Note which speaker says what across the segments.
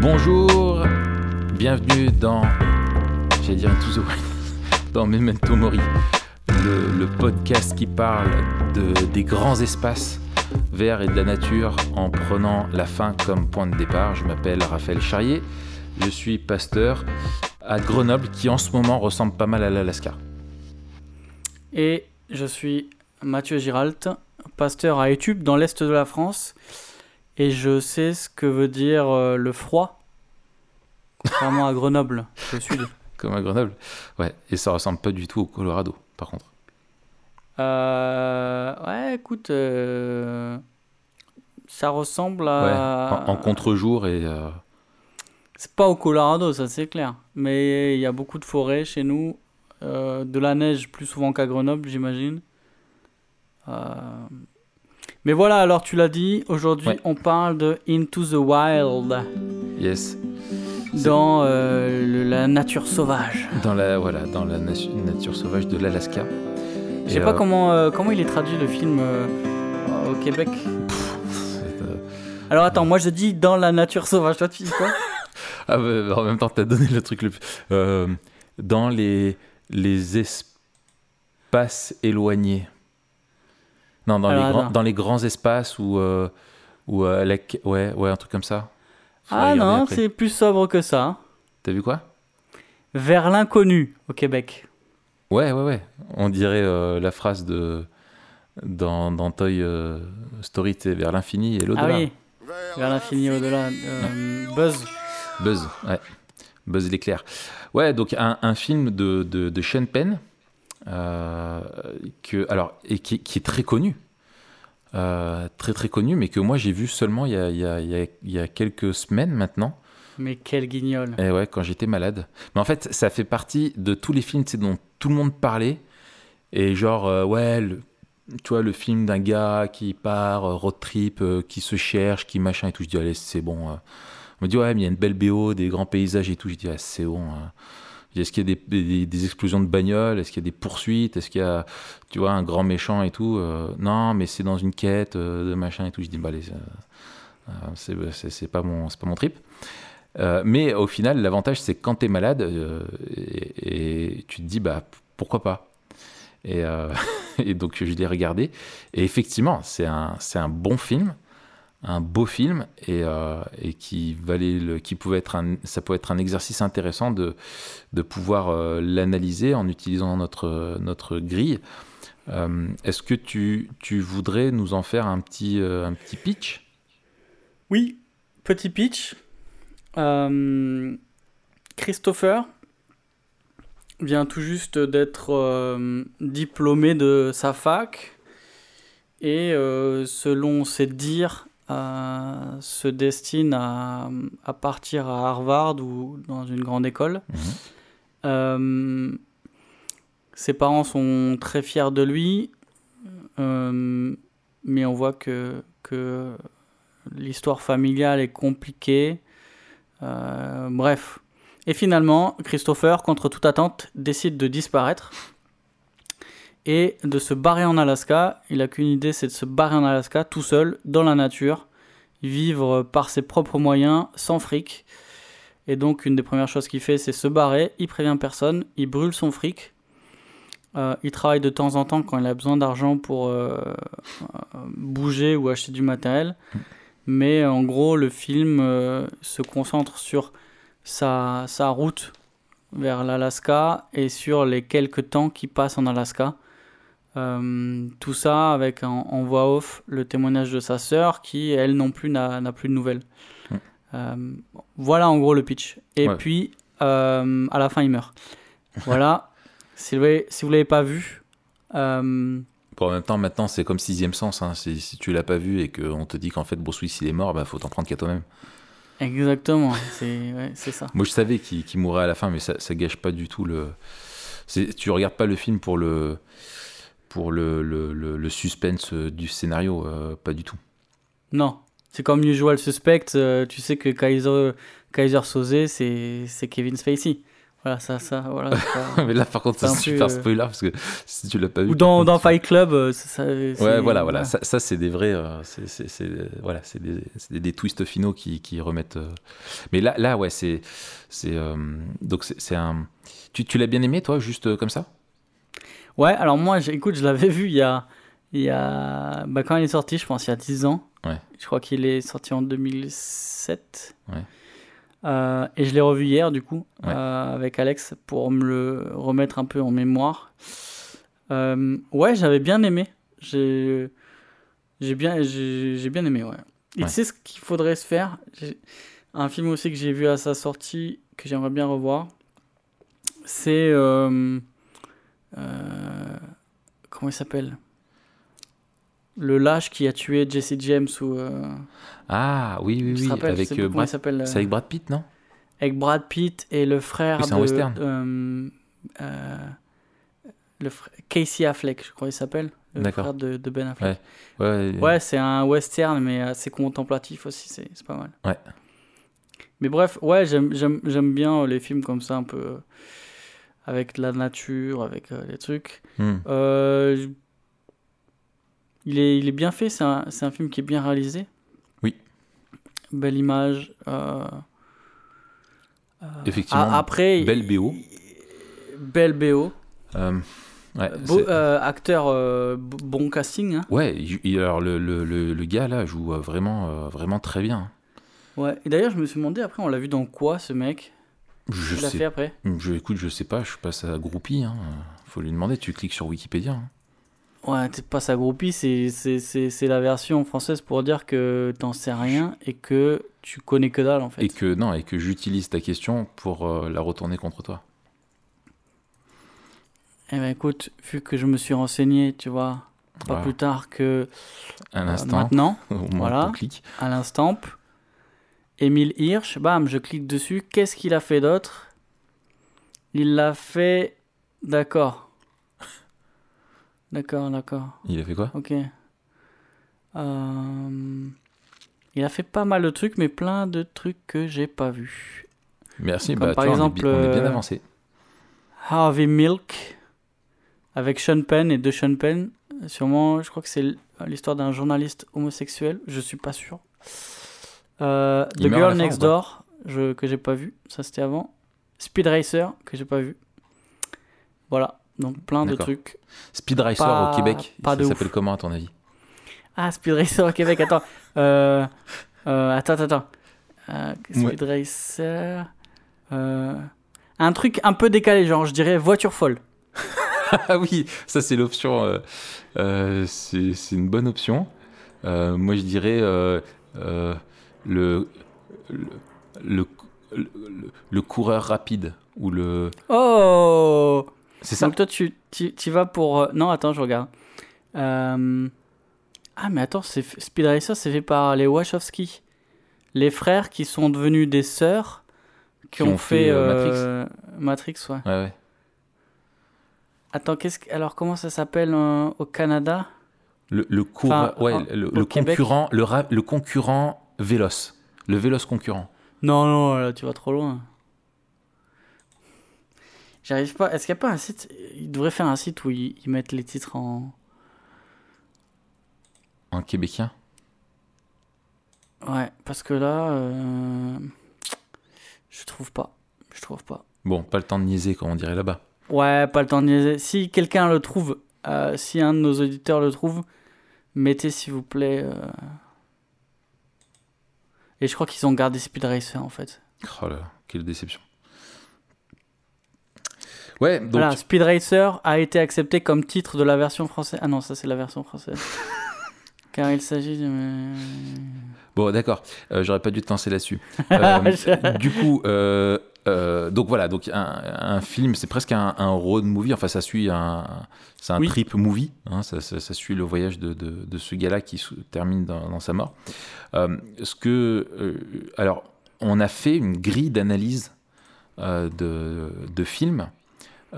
Speaker 1: Bonjour, bienvenue dans, Memento Mori, le, podcast qui parle de, des grands espaces verts et de la nature en prenant la fin comme point de départ. Je m'appelle Raphaël Charrier, je suis pasteur à Grenoble qui en ce moment ressemble pas mal à l'Alaska.
Speaker 2: Et je suis Mathieu Giralt, pasteur à Études dans l'est de la France. Et je sais ce que veut dire euh, le froid, contrairement à Grenoble, au sud.
Speaker 1: Comme à Grenoble Ouais, et ça ressemble pas du tout au Colorado, par contre.
Speaker 2: Euh, ouais, écoute, euh, ça ressemble à.
Speaker 1: Ouais, en, en contre-jour et. euh,
Speaker 2: C'est pas au Colorado, ça c'est clair. Mais il y a beaucoup de forêts chez nous, de la neige plus souvent qu'à Grenoble, j'imagine. Mais voilà, alors tu l'as dit, aujourd'hui
Speaker 1: Ouais.
Speaker 2: on parle de Into the Wild,
Speaker 1: Yes.
Speaker 2: dans euh, le- la nature sauvage.
Speaker 1: Dans la, voilà, dans la natu- nature sauvage de l'Alaska.
Speaker 2: Je sais pas
Speaker 1: euh,
Speaker 2: comment, euh, comment il est traduit le film au Québec. Alors attends, moi je dis dans la nature sauvage, toi tu dis quoi?
Speaker 1: Ah, bah, en même temps, t'as donné le truc le plus. dans les, les espaces éloignés. Non, dans,
Speaker 2: Alors,
Speaker 1: les, grands,
Speaker 2: attends.
Speaker 1: dans les grands espaces où. euh, où euh, la- ouais, ouais, un truc comme ça.
Speaker 2: Ah non, c'est plus sobre que ça.
Speaker 1: T'as vu quoi?
Speaker 2: Vers l'inconnu au Québec.
Speaker 1: Ouais, ouais, ouais. On dirait euh, la phrase de. Dans, dans Toy euh, Story, c'est vers l'infini et
Speaker 2: Ah
Speaker 1: l'au-delà.
Speaker 2: oui, vers l'infini et au-delà. Euh, Buzz.
Speaker 1: Buzz, ouais. Buzz l'éclair. Ouais, donc un, un film de, de, de Sean Penn, que, alors, et qui, qui est très connu. Euh, très très connu, mais que moi j'ai vu seulement il y, a, il, y a, il y a- il y a quelques semaines maintenant.
Speaker 2: Mais quel guignol.
Speaker 1: Et ouais, quand j'étais malade. Mais en fait, ça fait partie de tous les films dont tout le monde parlait. Et genre, euh, ouais, le- tu vois, le film d'un gars qui part, euh, road trip, euh, qui se cherche, qui machin et tout. Je dis, allez, c'est bon. euh. On me dit, ouais, mais il y a une belle BO, des grands paysages et tout. Je dis, ah, c'est bon. Est-ce qu'il y a des, explosions de bagnoles? Est-ce qu'il y a des poursuites? Est-ce qu'il y a, tu vois, un grand méchant et tout Euh, Non, mais c'est dans une quête euh, de machin et tout. Je dis, bah, euh, euh, c'est pas, mon- pas mon trip. Mais au final, l'avantage, c'est quand tu es malade, et, tu te dis, bah, pourquoi pas? Et, donc, je l'ai regardé. Et effectivement, c'est un, un bon film, un beau film, et, euh, qui, valait qui pouvait être un, ça peut être un exercice intéressant de, pouvoir euh, l'analyser en utilisant notre, grille. Euh, Est-ce que tu, voudrais nous en faire un petit, un petit pitch?
Speaker 2: Oui, petit pitch. Christopher vient tout juste d'être diplômé de sa fac et selon ses dires euh, se destine à, à partir à Harvard ou dans une grande école.
Speaker 1: Mhm.
Speaker 2: Euh, ses parents sont très fiers de lui, euh, mais on voit que, que l'histoire familiale est compliquée. Bref. Et finalement, Christopher, contre toute attente, décide de disparaître et de se barrer en Alaska. Il a qu'une idée, c'est de se barrer en Alaska tout seul, dans la nature, vivre par ses propres moyens, sans fric. Et donc, une des premières choses qu'il fait, c'est se barrer. Il prévient personne, il brûle son fric. Euh, il travaille de temps en temps quand il a besoin d'argent pour euh, euh, bouger ou acheter du matériel. Mais en gros, le film se concentre sur sa, sa route vers l'Alaska et sur les quelques temps qu'il passe en Alaska. Euh, tout ça avec en, en voix off le témoignage de sa sœur qui, elle non plus, n'a plus de nouvelles.
Speaker 1: Mm.
Speaker 2: Euh, voilà en gros le pitch. Et
Speaker 1: Ouais.
Speaker 2: puis, euh, à la fin, il meurt. Voilà. si vous vous l'avez pas vu,
Speaker 1: Bon, en même temps, maintenant, c'est comme sixième sens. hein. Si, si tu l'as pas vu et qu'on te dit qu'en fait Bruce Willis il est mort, bah faut t'en prendre qu'à toi-même.
Speaker 2: exactement, c'est ouais, ça.
Speaker 1: Moi, je savais qu'il mourrait à la fin, mais ça, ça gâche pas du tout le. Tu regardes pas le film pour le pour le, le, le- le suspense euh, du scénario, euh, pas du tout.
Speaker 2: Non, c'est comme Usual Suspect, euh, tu sais que Kaiser, Kaiser Soze, c'est Kevin Spacey. Voilà, ça, ça, voilà.
Speaker 1: Mais là, par contre,
Speaker 2: C'est un peu,
Speaker 1: super spoiler parce que si tu l'as pas vu.
Speaker 2: Ou dans, dans Fight Club, ça.
Speaker 1: Ouais, voilà, voilà. Ça, ça, c'est des vrais. euh, c'est, voilà, c'est des, des, des twists finaux qui, qui remettent. euh, Mais là, là, ouais, c'est, c'est. euh, Donc, c'est, un. Tu, tu l'as bien aimé, toi, juste comme ça?
Speaker 2: Ouais, alors moi, écoute, je l'avais vu il y a. Il y a bah, quand il est sorti, je pense, il y a 10 ans.
Speaker 1: Ouais.
Speaker 2: Je crois qu'il est sorti en 2007.
Speaker 1: Ouais.
Speaker 2: Euh, et je l'ai revu hier, du coup,
Speaker 1: Ouais.
Speaker 2: euh, avec Alex, pour me le remettre un peu en mémoire. Euh, ouais, j'avais bien aimé. J'ai bien, j'ai bien aimé, ouais. Et tu sais ce qu'il faudrait se faire? Un film aussi que j'ai vu à sa sortie, que j'aimerais bien revoir, c'est... euh, comment il s'appelle? Le lâche qui a tué Jesse James ou... euh,
Speaker 1: Ah, oui, oui, oui.
Speaker 2: rappelle,
Speaker 1: avec, euh,
Speaker 2: il
Speaker 1: Brad...
Speaker 2: s'appelle.
Speaker 1: C'est avec Brad Pitt, non?
Speaker 2: avec Brad Pitt et le frère
Speaker 1: Oui, c'est un
Speaker 2: de...
Speaker 1: western.
Speaker 2: euh, le frère, Casey Affleck, je crois qu'il s'appelle. Le frère de, de Ben Affleck.
Speaker 1: Ouais.
Speaker 2: Ouais, c'est un western, mais assez contemplatif aussi, c'est pas mal.
Speaker 1: Ouais.
Speaker 2: Mais bref, ouais, j'aime- bien les films comme ça, un peu avec la nature, avec euh, les trucs.
Speaker 1: Hmm.
Speaker 2: Euh, il, est, il est bien fait, c'est un, un film qui est bien réalisé.
Speaker 1: Oui.
Speaker 2: Belle image. euh,
Speaker 1: Effectivement.
Speaker 2: après,
Speaker 1: Belle BO.
Speaker 2: Belle BO.
Speaker 1: Ouais,
Speaker 2: Beau-
Speaker 1: c'est-
Speaker 2: acteur, bon casting. hein.
Speaker 1: ouais, il- alors le, le, le, le gars là joue vraiment, vraiment très bien.
Speaker 2: Ouais. Et d'ailleurs, je me suis demandé après, on l'a vu dans quoi ce mec?
Speaker 1: Je
Speaker 2: Il l'a
Speaker 1: sais
Speaker 2: fait après?
Speaker 1: Je, écoute, je sais pas, je passe à groupie. Hein. Faut lui demander. Tu cliques sur Wikipédia. hein.
Speaker 2: Ouais, t'es pas sa groupie, c'est, la version française pour dire que t'en sais rien et que tu connais que dalle en fait.
Speaker 1: Et que non, et que j'utilise ta question pour euh, la retourner contre toi.
Speaker 2: Eh ben écoute, vu que je me suis renseigné, tu vois, pas
Speaker 1: Voilà.
Speaker 2: plus tard que euh,
Speaker 1: instant.
Speaker 2: maintenant,
Speaker 1: Au moins,
Speaker 2: Voilà. à l'instant, Émile Hirsch, bam, je clique dessus. Qu'est-ce qu'il a fait d'autre? Il l'a fait. D'accord. D'accord, d'accord.
Speaker 1: Il a fait quoi?
Speaker 2: Ok. Euh, Il a fait pas mal de trucs, mais plein de trucs que j'ai pas vus.
Speaker 1: Merci.
Speaker 2: Comme
Speaker 1: Bah,
Speaker 2: par
Speaker 1: on est
Speaker 2: exemple,
Speaker 1: bi- on est bien
Speaker 2: euh,
Speaker 1: avancé.
Speaker 2: Harvey Milk avec Sean Penn et de Sean Penn. Sûrement, je crois que c'est l'histoire d'un journaliste homosexuel. Je suis pas sûr. Euh, The Girl
Speaker 1: fin
Speaker 2: Next Door, je, que j'ai pas vu. Ça c'était avant. Speed Racer que j'ai pas vu. Voilà. Donc plein de
Speaker 1: D'accord.
Speaker 2: truc.
Speaker 1: Speed Racer
Speaker 2: pas-
Speaker 1: au Québec.
Speaker 2: pas
Speaker 1: ça s'appelle comment à ton avis
Speaker 2: Ah, Speed Racer au Québec. Attends. Euh, euh, attends, attends, attends. Speed Racer. un truc un peu décalé, genre je dirais voiture folle.
Speaker 1: Ah oui, ça c'est l'option. c'est une bonne option. Moi je dirais le, le, le, coureur rapide ou le.
Speaker 2: Oh
Speaker 1: C'est ça
Speaker 2: Donc toi, tu, tu, tu vas pour... euh, Non, attends, je regarde. Euh, Ah, mais attends, Speed Racer, c'est fait par les Wachowski. Les frères qui sont devenus des sœurs qui, ont, fait, euh, Matrix. ouais.
Speaker 1: Ouais, ouais.
Speaker 2: Attends, qu'est-ce que... alors comment ça s'appelle euh, au Canada?
Speaker 1: Le, le
Speaker 2: Enfin,
Speaker 1: ouais,
Speaker 2: en-
Speaker 1: le, concurrent, le, ra- le concurrent Véloce, le Véloce concurrent.
Speaker 2: Non, non, là, tu vas trop loin. J'arrive pas... Est-ce qu'il n'y a pas un site... Ils devraient faire un site où ils, ils mettent les titres en...
Speaker 1: Un Québécois.
Speaker 2: Ouais, parce que là... euh, Je trouve pas. Je trouve pas.
Speaker 1: Bon, pas le temps de niaiser, comme on dirait là-bas.
Speaker 2: Ouais, pas le temps de niaiser. Si quelqu'un le trouve, euh, si un de nos auditeurs le trouve, mettez s'il vous plaît. euh, Et je crois qu'ils ont gardé Speed Racer en fait.
Speaker 1: Oh là, là, quelle déception. Ouais, donc.
Speaker 2: voilà, Speed Racer a été accepté comme titre de la version française. Ah non, ça c'est la version française. Car il s'agit de.
Speaker 1: Bon, d'accord. Euh, J'aurais pas dû te lancer là-dessus. Euh, du coup, euh, euh, donc voilà, donc un, un film, c'est presque un, un road movie. Enfin, ça suit un, c'est un
Speaker 2: Oui.
Speaker 1: trip movie. hein, ça, ça- ça suit le voyage de, de- de ce gars-là qui termine dans, dans sa mort. Euh, ce que, euh, alors, on a fait une grille d'analyse de, de films.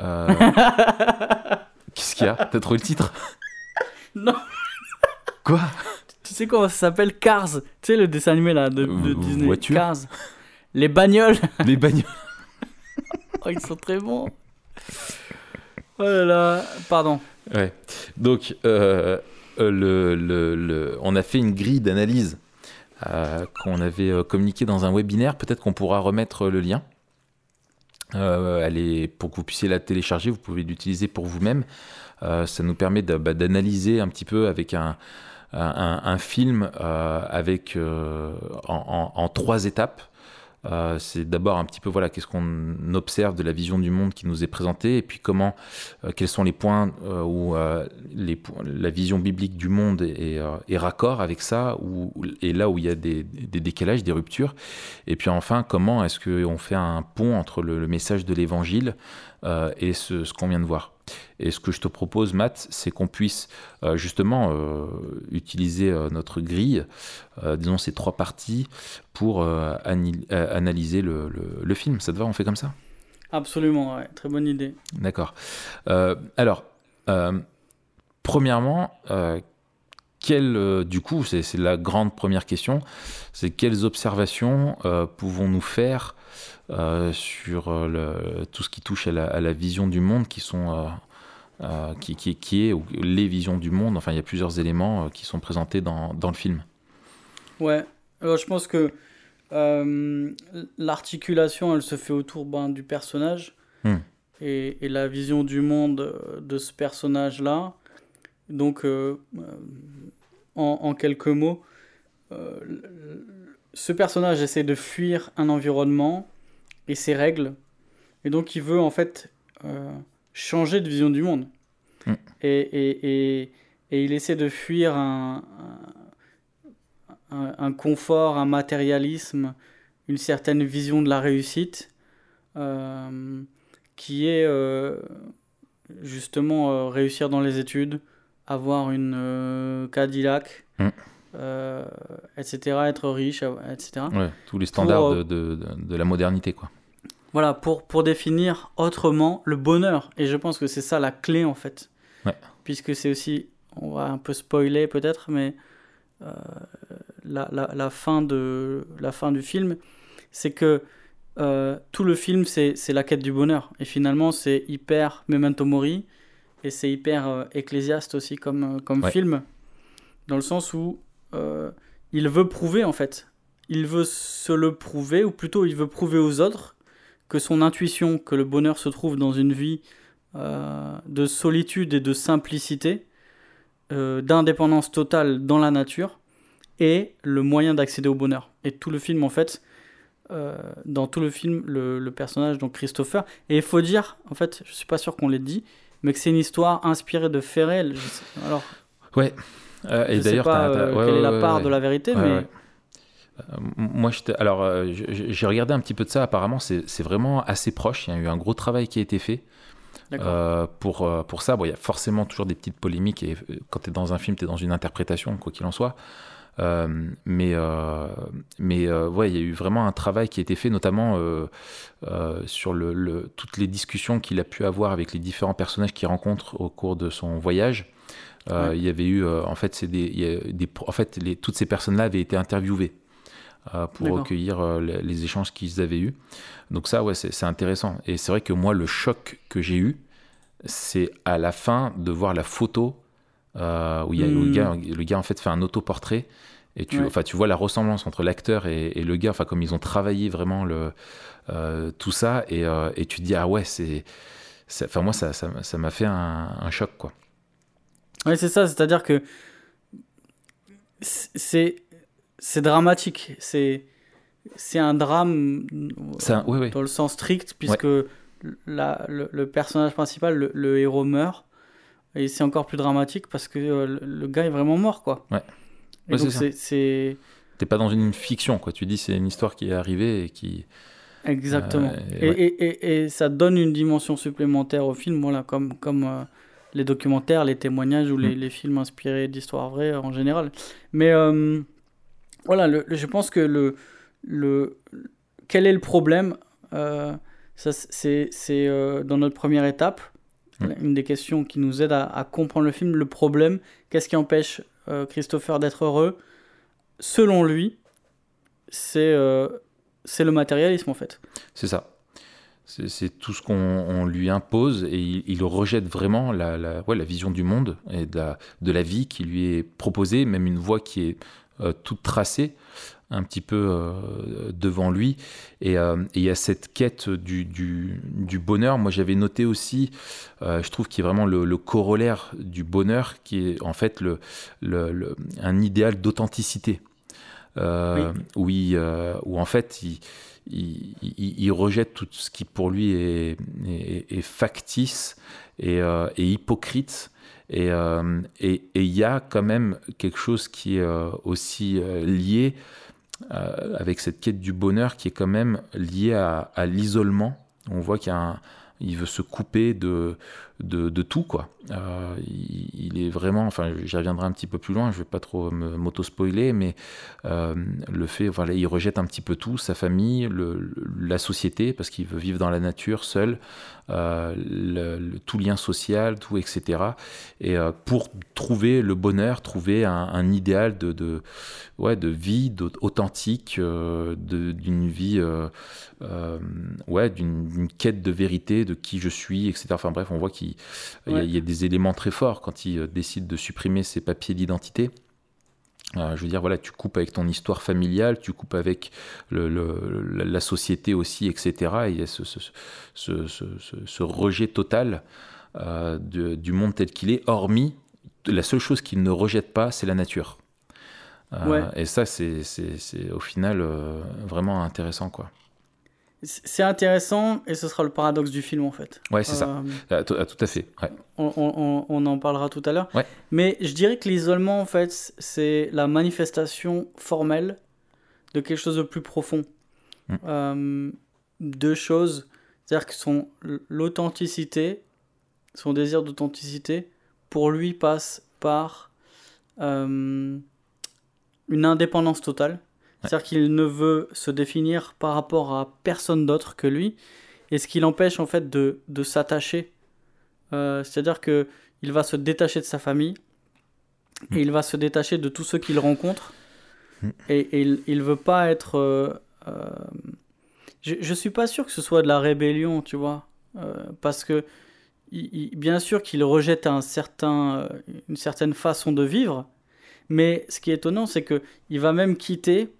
Speaker 1: Qu'est-ce qu'il y a? T'as trouvé le titre?
Speaker 2: Non.
Speaker 1: Quoi?
Speaker 2: Tu sais comment ça s'appelle? Cars Tu sais le dessin animé là de, de Disney
Speaker 1: voiture?
Speaker 2: Cars. Les bagnoles.
Speaker 1: Les bagnoles.
Speaker 2: oh, ils sont très bons. Oh là là, pardon.
Speaker 1: Ouais. Donc, euh, euh, le, le, le- on a fait une grille d'analyse euh, qu'on avait communiquée dans un webinaire. Peut-être qu'on pourra remettre le lien. Euh, elle est, pour que vous puissiez la télécharger, vous pouvez l'utiliser pour vous-même. Ça nous permet bah, d'analyser un petit peu avec un, un, un film avec, en, en- en trois étapes. Euh, c'est d'abord un petit peu voilà qu'est-ce qu'on observe de la vision du monde qui nous est présentée et puis comment euh, quels sont les points euh, où euh, les, la vision biblique du monde est, euh, est raccord avec ça ou et là où il y a des, des décalages des ruptures. Et puis enfin comment est-ce qu'on fait un pont entre le, le message de l'évangile euh, et ce, ce qu'on vient de voir et ce que je te propose, Matt, c'est qu'on puisse euh, justement euh, utiliser euh, notre grille, disons ces trois parties, pour analyser le, le- le film. Ça te va On fait comme ça?
Speaker 2: Absolument, ouais, très bonne idée.
Speaker 1: D'accord. Alors, premièrement, quelle, euh, du coup, c'est la grande première question, c'est quelles observations euh, pouvons-nous faire euh, sur euh, le- tout ce qui touche à la, à la vision du monde qui sont... qui, qui, qui est ou les visions du monde, enfin il y a plusieurs éléments qui sont présentés dans, dans le film.
Speaker 2: Ouais, alors je pense que l'articulation, elle se fait autour ben, du personnage
Speaker 1: Hmm.
Speaker 2: et, et la vision du monde de ce personnage-là. Donc, euh, euh, en, en quelques mots, euh, ce personnage essaie de fuir un environnement et ses règles, et donc il veut en fait euh, changer de vision du monde.
Speaker 1: Hmm.
Speaker 2: Et, et, et, et il essaie de fuir un, un, un- un confort, un matérialisme, une certaine vision de la réussite, qui est justement réussir dans les études, avoir une euh, Cadillac,
Speaker 1: Mm.
Speaker 2: euh, etc., être riche, etc.
Speaker 1: Ouais, tous les standards
Speaker 2: Pour,
Speaker 1: de, de, la modernité. Quoi.
Speaker 2: Voilà, pour, pour définir autrement le bonheur. Et je pense que c'est ça la clé en fait.
Speaker 1: Ouais.
Speaker 2: Puisque c'est aussi, on va un peu spoiler peut-être, mais euh, la, la, la, fin de, la fin du film, c'est que tout le film c'est c'est la quête du bonheur. Et finalement c'est hyper memento mori et c'est hyper euh, ecclésiaste aussi comme, euh, comme
Speaker 1: Ouais.
Speaker 2: film. Dans le sens où euh, il veut prouver en fait. Il veut se le prouver, ou plutôt il veut prouver aux autres que son intuition, que le bonheur se trouve dans une vie euh, de solitude et de simplicité, d'indépendance totale dans la nature, est le moyen d'accéder au bonheur. Et tout le film, en fait, euh, dans tout le film, le, le personnage, donc Christopher, et il faut dire, en fait, je suis pas sûr qu'on l'ait dit, mais que c'est une histoire inspirée de Ferrel. Alors,
Speaker 1: Ouais. Euh, t'as- t'as-
Speaker 2: euh,
Speaker 1: ouais,
Speaker 2: quelle
Speaker 1: ouais,
Speaker 2: est la part de la vérité, mais.
Speaker 1: Euh, moi, je alors, euh, j'ai regardé un petit peu de ça. Apparemment, c'est vraiment assez proche. Il y a eu un gros travail qui a été fait euh, pour, pour ça. Bon, il y a forcément toujours des petites polémiques. Et quand tu es dans un film, tu es dans une interprétation, quoi qu'il en soit. Euh, mais euh, mais euh, ouais, il y a eu vraiment un travail qui a été fait, notamment euh, euh, sur le, le- toutes les discussions qu'il a pu avoir avec les différents personnages qu'il rencontre au cours de son voyage. Euh,
Speaker 2: Ouais.
Speaker 1: Il y avait eu, euh, en fait, c'est des, en fait, les, toutes ces personnes-là avaient été interviewées euh, pour recueillir euh, les, les échanges qu'ils avaient eus. Donc ça, ouais, c'est intéressant. Et c'est vrai que moi, le choc que j'ai eu, c'est à la fin de voir la photo euh, où, il y a, où le,
Speaker 2: Hmm.
Speaker 1: gars, le gars en fait fait un autoportrait et tu,
Speaker 2: Ouais.
Speaker 1: enfin, tu vois la ressemblance entre l'acteur et, et le gars, enfin comme ils ont travaillé vraiment le, euh, tout ça et, euh, et tu te dis ah ouais c'est, enfin moi ça, ça, ça m'a fait un, un choc quoi.
Speaker 2: Ouais, c'est ça, c'est-à-dire que c'est c'est dramatique, c'est c'est un drame
Speaker 1: C'est un- ouais, ouais.
Speaker 2: dans le sens strict puisque la- le, le personnage principal, le, le héros meurt et c'est encore plus dramatique parce que euh, le, gars est vraiment mort quoi.
Speaker 1: Ouais. Ouais,
Speaker 2: donc
Speaker 1: c'est
Speaker 2: c'est
Speaker 1: T'es pas dans une fiction quoi. Tu dis c'est une histoire qui est arrivée et qui
Speaker 2: exactement
Speaker 1: Euh,
Speaker 2: et,
Speaker 1: ouais.
Speaker 2: et, et, ça donne une dimension supplémentaire au film, voilà comme comme euh, les documentaires, les témoignages ou les,
Speaker 1: Mm.
Speaker 2: les films inspirés d'histoires vraies en général. Mais voilà, le- le- je pense que le, le, quel est le problème ça, C'est c'est, dans notre première étape, Une des questions qui nous aide à, à comprendre le film. Le problème, qu'est-ce qui empêche euh, Christopher d'être heureux? Selon lui, c'est euh, le matérialisme en fait.
Speaker 1: C'est ça. C'est tout ce qu'on lui impose et il, rejette vraiment la, la, ouais, la, vision du monde et de la, de la, vie qui lui est proposée, même une voie qui est euh, toute tracée un petit peu euh, devant lui. Euh, et il y a cette quête du, du, du bonheur. Moi, j'avais noté aussi, je trouve qu'il est vraiment le, corollaire du bonheur, qui est en fait le, le, un idéal d'authenticité. Oui. Où, en fait, il il, rejette tout ce qui pour lui est, est, factice et, euh, hypocrite. Euh, et il y a quand même quelque chose qui est euh, aussi lié avec cette quête du bonheur, qui est quand même lié à, l'isolement. On voit qu'il veut se couper de, de, tout, quoi. Euh, il, est vraiment, enfin, j'y reviendrai un petit peu plus loin, je vais pas trop m'auto-spoiler, mais euh, le fait, voilà, il rejette un petit peu tout, sa famille, le, la société, parce qu'il veut vivre dans la nature, seul, euh, tout lien social, tout, etc. Et pour trouver le bonheur, trouver un, idéal de, de, ouais, de vie authentique, d'une vie, ouais, d'une quête de vérité, de qui je suis, etc. Enfin bref, on voit qu'il il y, a des éléments très forts quand il euh, décide de supprimer ses papiers d'identité. Euh, je veux dire, voilà, tu coupes avec ton histoire familiale, tu coupes avec la société aussi, etc. Et il y a ce, rejet total euh, du monde tel qu'il est, hormis la seule chose qu'il ne rejette pas, c'est la nature. Et ça, c'est au final vraiment intéressant, quoi.
Speaker 2: C'est intéressant et ce sera le paradoxe du film en fait.
Speaker 1: Ouais, c'est ça. Euh, ah, tout, à fait.
Speaker 2: On, en parlera tout à l'heure. Mais je dirais que l'isolement en fait, c'est la manifestation formelle de quelque chose de plus profond. Mm. Euh, deux choses, c'est-à-dire que son l'authenticité, son désir d'authenticité, pour lui passe par euh, une indépendance totale c'est-à-dire qu'il ne veut se définir par rapport à personne d'autre que lui, et ce qui l'empêche en fait de, de s'attacher. Euh, c'est-à-dire que il va se détacher de sa famille, et il va se détacher de tous ceux qu'il rencontre, mm. et, il ne veut pas être... Euh, euh, je ne suis pas sûr que ce soit de la rébellion, tu vois, parce que bien sûr qu'il rejette un certain, une certaine façon de vivre, mais ce qui est étonnant, c'est qu'il va même quitter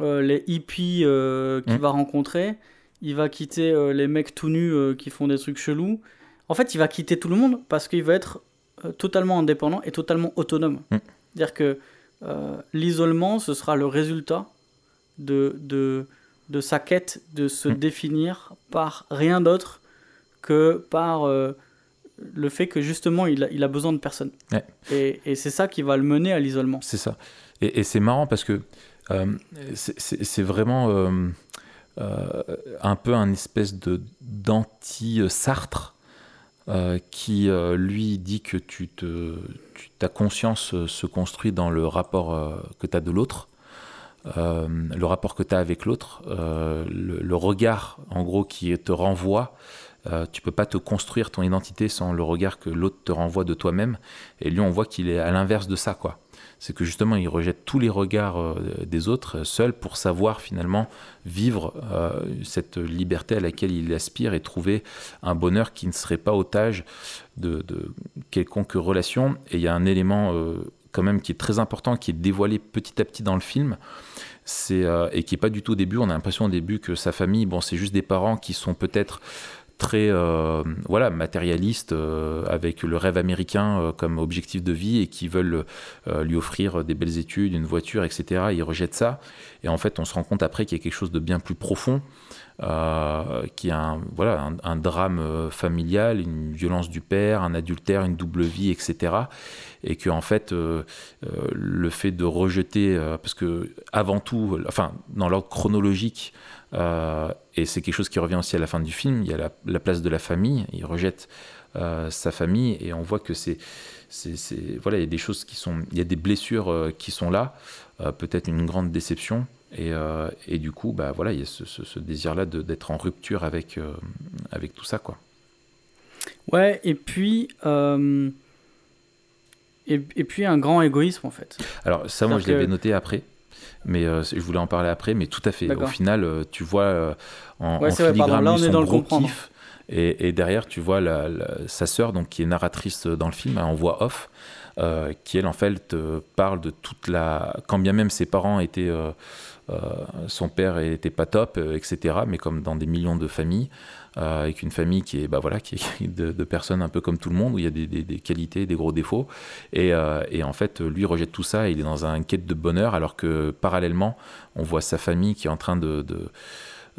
Speaker 2: euh, les hippies euh, qu'il mm. va rencontrer, il va quitter euh, les mecs tout nus qui font des trucs chelous. En fait, il va quitter tout le monde parce qu'il va être totalement indépendant et totalement autonome. Mm. C'est-à-dire que l'isolement, ce sera le résultat de, de, de sa quête de se mm. définir par rien d'autre que par le fait que justement il a, il a besoin de personne. Et, et c'est ça qui va le mener à l'isolement.
Speaker 1: C'est ça. Et, et c'est marrant parce que c'est vraiment euh, euh, un peu un espèce de d'anti-Sartre. qui lui dit que tu te, ta conscience se construit dans le rapport que tu as de l'autre, le rapport que tu as avec l'autre, le, regard en gros qui te renvoie. tu peux pas te construire ton identité sans le regard que l'autre te renvoie de toi-même. Et lui, on voit qu'il est à l'inverse de ça, quoi c'est que justement il rejette tous les regards euh, des autres euh, seul pour savoir finalement vivre euh, cette liberté à laquelle il aspire et trouver un bonheur qui ne serait pas otage de, quelconque relation. Et il y a un élément quand même qui est très important, qui est dévoilé petit à petit dans le film. Et qui est pas du tout au début. On a l'impression au début que sa famille, bon, c'est juste des parents qui sont peut-être très euh, voilà matérialiste euh, avec le rêve américain euh, comme objectif de vie et qui veulent lui offrir des belles études, une voiture, etc. Il rejette ça et en fait on se rend compte après qu'il y a quelque chose de bien plus profond. qui est un, voilà, un, drame familial, une violence du père, un adultère, une double vie, etc. Et que en fait, le fait de rejeter, parce que avant tout, enfin, dans l'ordre chronologique, euh, et c'est quelque chose qui revient aussi à la fin du film. Il y a la, place de la famille. Il rejette euh, sa famille et on voit que c'est, c'est, voilà, il y a des choses qui sont, il y a des blessures euh, qui sont là, peut-être une grande déception. Et, et, du coup, bah voilà, il y a ce, ce, désir-là d'être en rupture avec, avec tout ça, quoi.
Speaker 2: Ouais, et puis. Et, et, puis un grand égoïsme en fait.
Speaker 1: Alors ça, moi, je l'avais noté après. Mais euh, je voulais en parler après, mais tout à fait. Au final, euh, tu vois euh, en,
Speaker 2: Ouais,
Speaker 1: en filigrane
Speaker 2: là, on est dans le
Speaker 1: gros kiff. Et, et derrière, tu vois la, la- sa sœur, donc qui est narratrice dans le film, en voix off, euh, qui elle en fait te parle de toute la. Quand bien même ses parents étaient, euh, euh, son père était pas top, euh, etc. Mais comme dans des millions de familles, euh, avec une famille qui est, bah voilà, qui de, personnes un peu comme tout le monde, où il y a des, qualités, des gros défauts. Et, euh, et en fait, lui rejette tout ça. et il est dans un quête de bonheur, alors que parallèlement, on voit sa famille qui est en train de,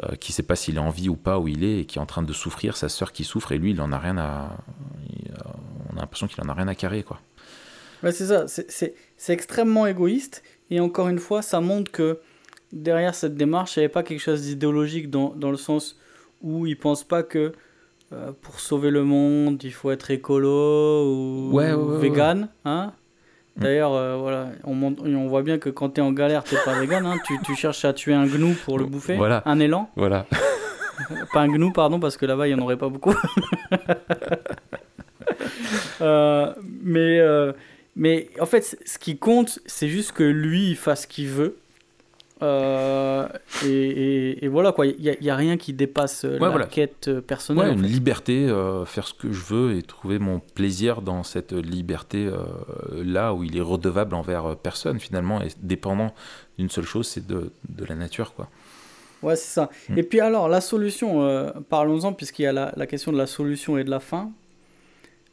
Speaker 1: euh, qui sait pas s'il est en vie ou pas où il est et qui est en train de souffrir, sa sœur qui souffre et lui il en a rien à, on a l'impression qu'il en a rien à carrer quoi.
Speaker 2: Ouais, c'est ça, c'est extrêmement égoïste. Et encore une fois, ça montre que derrière cette démarche, il n'y avait pas quelque chose d'idéologique dans, dans le sens où il ne pense pas que euh, pour sauver le monde, il faut être écolo ou
Speaker 1: Ouais, ouais, ouais,
Speaker 2: vegan. Hein
Speaker 1: Mm.
Speaker 2: D'ailleurs, euh, voilà, on, on voit bien que quand tu es en galère, tu pas vegan. Hein, tu, tu cherches à tuer un gnou pour le bouffer.
Speaker 1: Voilà.
Speaker 2: Un élan.
Speaker 1: Voilà.
Speaker 2: Pas un gnou, pardon, parce que là-bas, il n'y en aurait pas beaucoup. Euh, mais, mais en fait, ce qui compte, c'est juste que lui, il fasse ce qu'il veut. Euh, et, et- et voilà, quoi. Il n'y a, rien qui dépasse euh, la
Speaker 1: voilà.
Speaker 2: quête euh, personnelle.
Speaker 1: Ouais,
Speaker 2: en
Speaker 1: une
Speaker 2: fait.
Speaker 1: liberté, euh, faire ce que je veux et trouver mon plaisir dans cette liberté euh, là où il est redevable envers personne finalement et dépendant d'une seule chose, c'est de, de la nature quoi.
Speaker 2: Ouais, c'est ça.
Speaker 1: Mm.
Speaker 2: Et puis alors, la solution, parlons-en, puisqu'il y a la, la question de la solution et de la fin.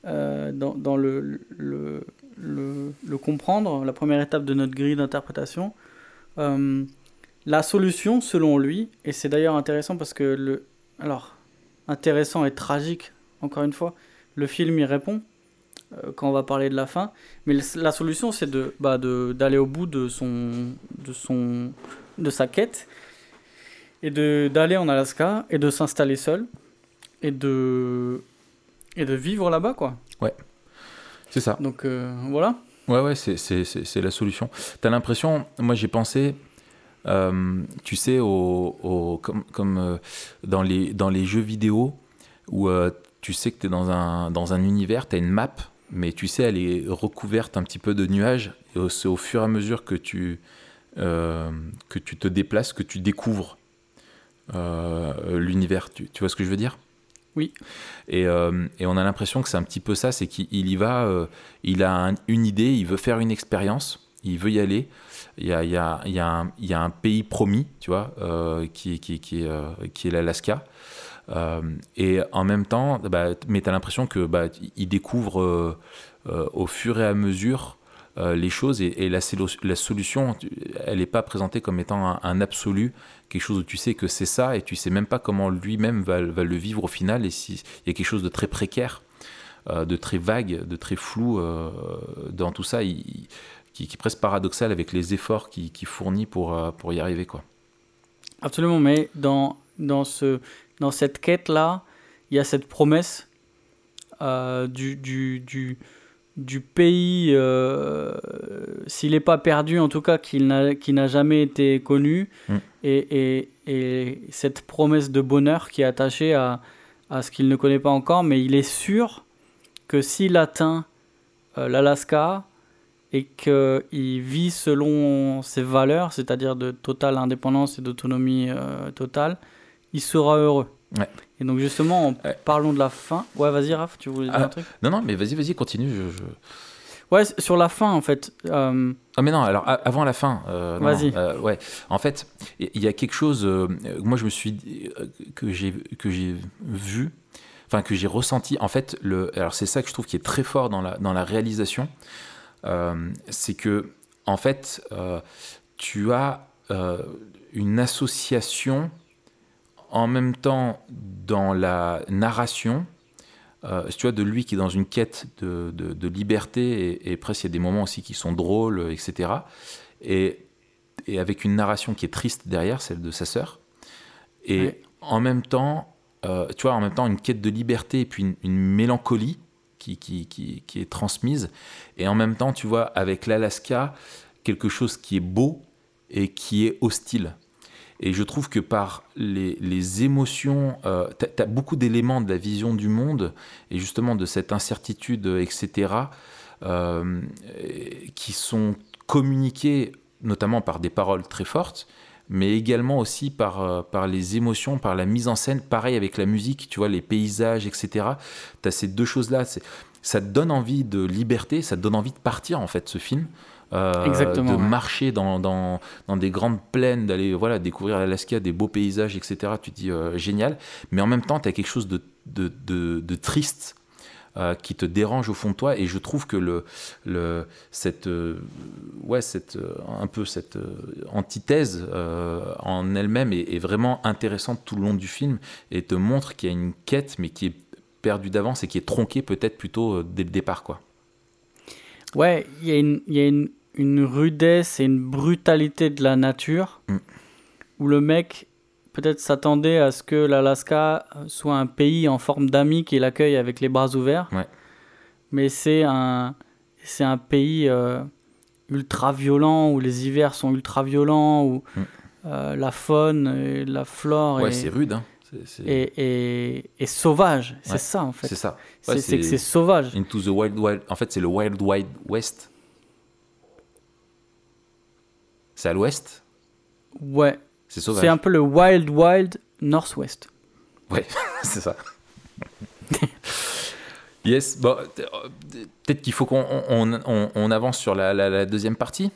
Speaker 2: Dans dans le, le, le, le comprendre, la première étape de notre grille d'interprétation, euh, la solution, selon lui, et c'est d'ailleurs intéressant parce que le. Alors, intéressant et tragique, encore une fois, le film y répond euh, quand on va parler de la fin. Mais la solution, c'est de, bah, de, d'aller au bout de, son, de, son, de sa quête et de d'aller en Alaska et de s'installer seul et de et de vivre là-bas quoi.
Speaker 1: C'est ça.
Speaker 2: Donc euh, voilà.
Speaker 1: Ouais, ouais, c'est, c'est, c'est, c'est la solution. T'as l'impression, moi j'ai pensé, euh, tu sais, au, au- comme, comme euh, dans, les, dans les jeux vidéo où euh, tu sais que tu es dans un, dans un univers, tu as une map, mais tu sais, elle est recouverte un petit peu de nuages, et c'est au fur et à mesure que tu, que tu te déplaces, que tu découvres l'univers. Tu, tu vois ce que je veux dire?
Speaker 2: Oui.
Speaker 1: Et, et on a l'impression que c'est un petit peu ça, c'est qu'il il y va, il a un- une idée, il veut faire une expérience, il veut y aller. Il y a, un, pays promis, tu vois, euh, euh, qui est l'Alaska. Euh, et en même temps, bah, mais tu as l'impression que bah, il découvre au fur et à mesure les choses et, la, solution, elle n'est pas présentée comme étant un, absolu, quelque chose où tu sais que c'est ça et tu sais même pas comment lui-même va, le vivre au final et s'il y a quelque chose de très précaire, de très vague, de très flou dans tout ça, il- qui, qui est presque paradoxal avec les efforts qu'il qu'il fournit pour, euh, pour y arriver. Quoi.
Speaker 2: Absolument, mais dans dans ce dans cette quête là, il y a cette promesse euh, du, du, du du pays euh, s'il n'est pas perdu en tout cas qu'il n'a qui n'a jamais été connu
Speaker 1: Mm.
Speaker 2: et, et, et cette promesse de bonheur qui est attachée à, à ce qu'il ne connaît pas encore mais il est sûr que s'il atteint euh, l'Alaska et qu'il vit selon ses valeurs, c'est-à-dire de totale indépendance et d'autonomie euh, totale, il sera heureux.
Speaker 1: Ouais.
Speaker 2: Et donc justement, en
Speaker 1: Ouais.
Speaker 2: parlons de la fin. Ouais, vas-y Raph, tu voulais dire
Speaker 1: Ah.
Speaker 2: un truc?
Speaker 1: Non, non, mais vas-y, vas-y, continue. je- je...
Speaker 2: Ouais, sur la fin en fait. euh,
Speaker 1: Ah mais non, alors avant la fin. euh,
Speaker 2: Vas-y.
Speaker 1: euh, ouais. En fait, il y, y a quelque chose. moi, je me suis que j'ai que j'ai vu, enfin que j'ai ressenti. En fait, le. Alors c'est ça que je trouve qui est très fort dans la dans la réalisation, c'est que en fait, euh, tu as euh, une association en même temps dans la narration euh, tu vois, de lui qui est dans une quête de, de- de liberté, et, et presque il y a des moments aussi qui sont drôles, etc. Et, et avec une narration qui est triste derrière, celle de sa sœur. Et en même temps, euh, tu vois, en même temps, une quête de liberté et puis une, une mélancolie qui, est transmise. Et en même temps, tu vois, avec l'Alaska, quelque chose qui est beau et qui est hostile. Et je trouve que par les, les émotions, euh, tu as, beaucoup d'éléments de la vision du monde et justement de cette incertitude, etc., euh, qui sont communiqués notamment par des paroles très fortes, mais également aussi par, euh, par les émotions, par la mise en scène, pareil avec la musique, tu vois, les paysages, etc. Tu as ces deux choses-là. Ça te donne envie de liberté, ça te donne envie de partir, en fait, ce film. Euh,
Speaker 2: Exactement,
Speaker 1: de
Speaker 2: ouais.
Speaker 1: marcher dans, dans, dans des grandes plaines, d'aller voilà, découvrir l'Alaska, des beaux paysages, etc. Tu te dis euh, génial, mais en même temps, tu as quelque chose de, de, de, de triste euh, qui te dérange au fond de toi, et je trouve que le, le, cette, euh, ouais, cette, euh, un peu cette euh, antithèse en elle-même est, est vraiment intéressante tout le long du film et te montre qu'il y a une quête, mais qui est perdue d'avance et qui est tronquée peut-être plutôt dès le départ. Quoi.
Speaker 2: Ouais, il y a, une, il y a une, une rudesse et une brutalité de la nature
Speaker 1: Mm.
Speaker 2: où le mec peut-être s'attendait à ce que l'Alaska soit un pays en forme d'ami qui l'accueille avec les bras ouverts.
Speaker 1: Ouais.
Speaker 2: Mais c'est un, c'est un pays euh, ultra violent où les hivers sont ultra violents, où
Speaker 1: Mm.
Speaker 2: euh, la faune et la flore
Speaker 1: Ouais,
Speaker 2: est,
Speaker 1: c'est rude. Hein.
Speaker 2: Est, est sauvage. C'est
Speaker 1: Ouais,
Speaker 2: ça en fait.
Speaker 1: C'est ça. Ouais,
Speaker 2: c'est que c'est sauvage.
Speaker 1: Into the Wild Wild. En fait, c'est le Wild Wild West. C'est à l'ouest?
Speaker 2: Ouais.
Speaker 1: C'est sauvage.
Speaker 2: C'est un peu le Wild Wild Northwest.
Speaker 1: Ouais, c'est ça. yes. Bon, euh, peut-être qu'il faut qu'on on, on- on avance sur la, la- la deuxième partie.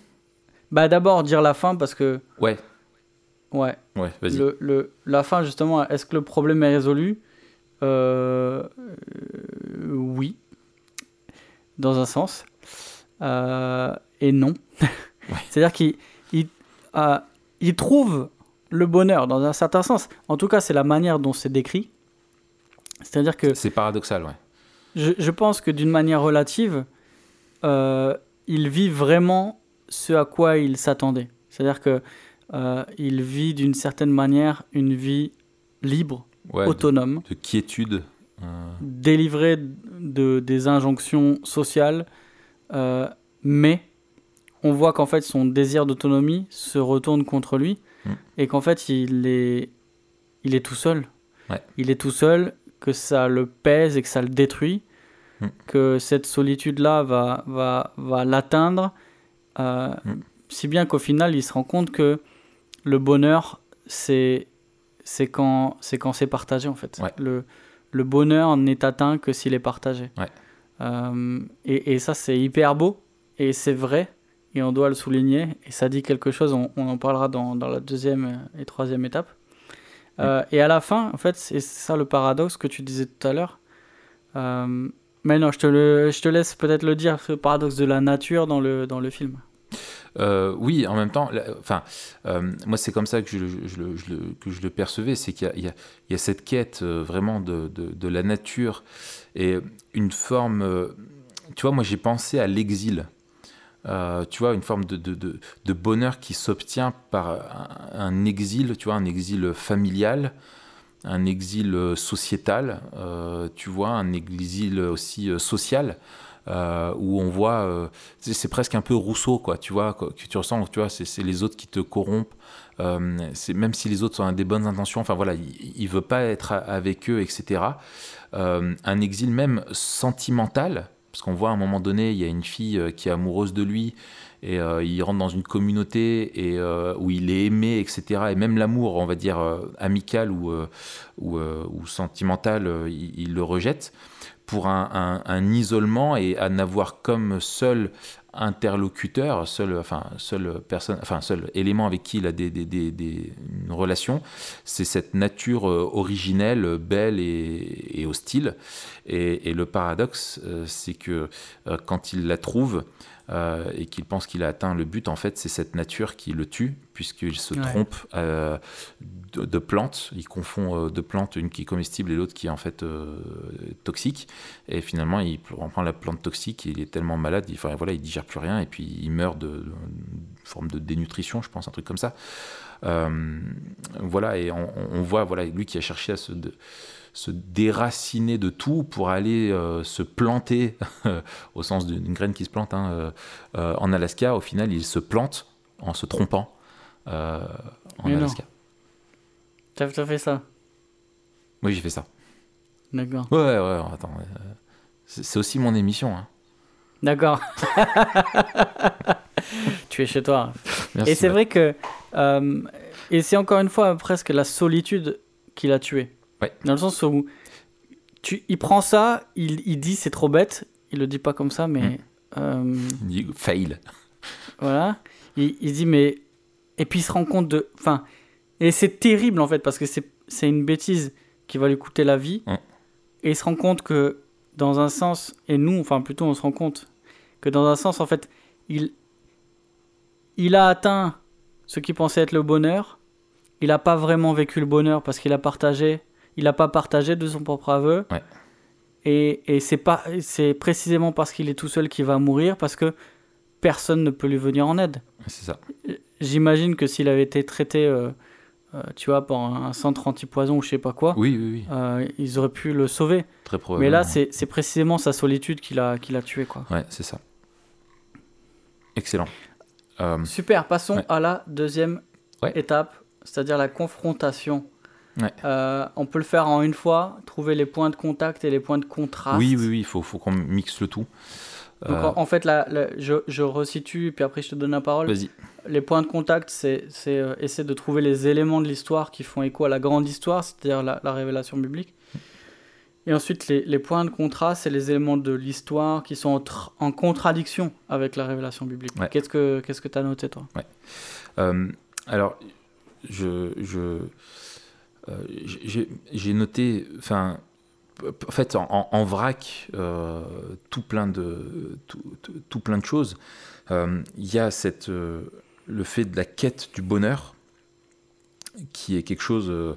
Speaker 2: Bah d'abord dire la fin parce que
Speaker 1: Ouais.
Speaker 2: ouais
Speaker 1: Ouais. Vas-y.
Speaker 2: le, le la fin justement est-ce que le problème est résolu? Euh, euh, oui dans un sens Euh, et non c'est-à-dire qu'il il, il trouve le bonheur dans un certain sens en tout cas c'est la manière dont c'est décrit c'est-à-dire que
Speaker 1: C'est paradoxal, ouais.
Speaker 2: je, je pense que d'une manière relative, euh, il vit vraiment ce à quoi il s'attendait. C'est-à-dire que euh, il vit d'une certaine manière une vie libre,
Speaker 1: Ouais,
Speaker 2: autonome,
Speaker 1: de quiétude. euh,
Speaker 2: délivrée de, des injonctions sociales, euh, mais on voit qu'en fait son désir d'autonomie se retourne contre lui
Speaker 1: Mm.
Speaker 2: et qu'en fait il est, il est tout seul.
Speaker 1: Ouais.
Speaker 2: Il est tout seul, que ça le pèse et que ça le détruit,
Speaker 1: Mm.
Speaker 2: que cette solitude-là va, va, va l'atteindre, euh,
Speaker 1: Mm.
Speaker 2: si bien qu'au final il se rend compte que le bonheur c'est c'est quand c'est quand c'est partagé en fait.
Speaker 1: Ouais.
Speaker 2: Le, le bonheur n'est atteint que s'il est partagé.
Speaker 1: Ouais.
Speaker 2: Euh, et, et ça, c'est hyper beau, et c'est vrai, et on doit le souligner, et ça dit quelque chose, on, on en parlera dans, dans la deuxième et troisième étape. Euh, et à la fin, en fait, c'est ça le paradoxe que tu disais tout à l'heure. Euh, mais non, je te, le, je te laisse peut-être le dire, ce paradoxe de la nature dans le, dans le film.
Speaker 1: Euh, oui, en même temps, enfin, euh, moi c'est comme ça que je, le- je que je le percevais, c'est qu'il y a, y y cette quête euh, vraiment de, de- de la nature et une forme, tu vois, moi j'ai pensé à l'exil, Euh, tu vois, une forme de, de- de- bonheur qui s'obtient par un, exil, tu vois, un exil familial, un exil euh, sociétal, euh, tu vois, un exil aussi social. où on voit, c'est presque un peu Rousseau, quoi, tu vois, que tu ressens, tu vois, c'est les autres qui te corrompent, c'est même si les autres ont des bonnes intentions, enfin voilà, il, il veut pas être avec eux, etc. Un exil même sentimental, parce qu'on voit à un moment donné, il y a une fille euh, qui est amoureuse de lui, et euh, il rentre dans une communauté euh, où il est aimé, etc. Et même l'amour, on va dire, amical ou, sentimental, il, le rejette pour un- un isolement et à n'avoir comme seul interlocuteur, seul, enfin, seule personne, enfin, seul élément avec qui il a des, des- c'est cette nature euh, originelle, belle et, hostile. Et, et le paradoxe, euh, c'est que euh, quand il la trouve euh, et qu'il pense qu'il a atteint le but, en fait, c'est cette nature qui le tue, puisqu'il se
Speaker 2: Ouais.
Speaker 1: trompe euh, de, de plantes. Il confond euh, deux plantes, une qui est comestible et l'autre qui est en fait toxique. Et finalement, il reprend la plante toxique, il est tellement malade, il, enfin, voilà, il digère plus rien et puis il meurt de, forme de dénutrition, je pense, un truc comme ça. Voilà, et on, on voit voilà, lui qui a cherché à se, de- se déraciner de tout pour aller euh, se planter, au sens d'une graine qui se plante, hein, euh, euh, en Alaska. Au final, il se plante en se trompant en
Speaker 2: Mais.
Speaker 1: Alaska.
Speaker 2: T'as fait ça?
Speaker 1: Oui, j'ai fait ça.
Speaker 2: D'accord.
Speaker 1: Ouais, ouais, ouais, attends. c'est aussi mon émission. hein.
Speaker 2: D'accord. tu es chez toi.
Speaker 1: Merci,
Speaker 2: et c'est vrai que. euh, et c'est encore une fois presque la solitude qui l'a tué.
Speaker 1: Ouais.
Speaker 2: Dans le sens où. Tu, il prend ça, il, il dit c'est trop bête. Il le dit pas comme ça, mais.
Speaker 1: Mm.
Speaker 2: euh,
Speaker 1: Il dit, Fail.
Speaker 2: voilà. Il, il dit, mais. Et puis il se rend compte de. Enfin. Et c'est terrible en fait, parce que c'est une bêtise qui va lui coûter la vie.
Speaker 1: Mm.
Speaker 2: Et il se rend compte que, dans un sens, et nous, enfin plutôt, on se rend compte que dans un sens, en fait, il, il a atteint ce qui pensait être le bonheur. Il n'a pas vraiment vécu le bonheur parce qu'il a partagé. Il n'a pas partagé de son propre aveu.
Speaker 1: Ouais.
Speaker 2: Et, et c'est pas, c'est précisément parce qu'il est tout seul qu'il va mourir, parce que personne ne peut lui venir en aide.
Speaker 1: C'est ça.
Speaker 2: J'imagine que s'il avait été traité, euh, euh, tu vois, par un centre anti-poison ou je sais pas quoi,
Speaker 1: Oui, oui, oui.
Speaker 2: euh, ils auraient pu le sauver.
Speaker 1: Très probablement.
Speaker 2: Mais là, c'est c'est précisément sa solitude qui l'a qui l'a tué, quoi.
Speaker 1: Ouais, c'est ça. Excellent.
Speaker 2: Super, passons
Speaker 1: Ouais.
Speaker 2: à la deuxième
Speaker 1: Ouais.
Speaker 2: étape, c'est-à-dire la confrontation.
Speaker 1: Ouais.
Speaker 2: Euh, on peut le faire en une fois, trouver les points de contact et les points de contraste.
Speaker 1: oui, oui, oui, il faut, faut qu'on mixe le tout.
Speaker 2: Donc
Speaker 1: Euh,
Speaker 2: en, en fait, là, là, je, je resitue, puis après je te donne la parole.
Speaker 1: Vas-y.
Speaker 2: Les points de contact, c'est euh, essayer de trouver les éléments de l'histoire qui font écho à la grande histoire, c'est-à-dire la, la révélation biblique. Et ensuite, les, les points de contraste, c'est les éléments de l'histoire qui sont en, tr- en contradiction avec la révélation biblique.
Speaker 1: Ouais.
Speaker 2: Qu'est-ce que tu as noté, toi?
Speaker 1: Euh, alors, je, je, euh, j'ai j'ai noté, enfin, en fait, vrac, euh, tout plein de, tout, plein de choses. Euh, Il y a cette, euh, le fait de la quête du bonheur, qui est quelque chose, euh,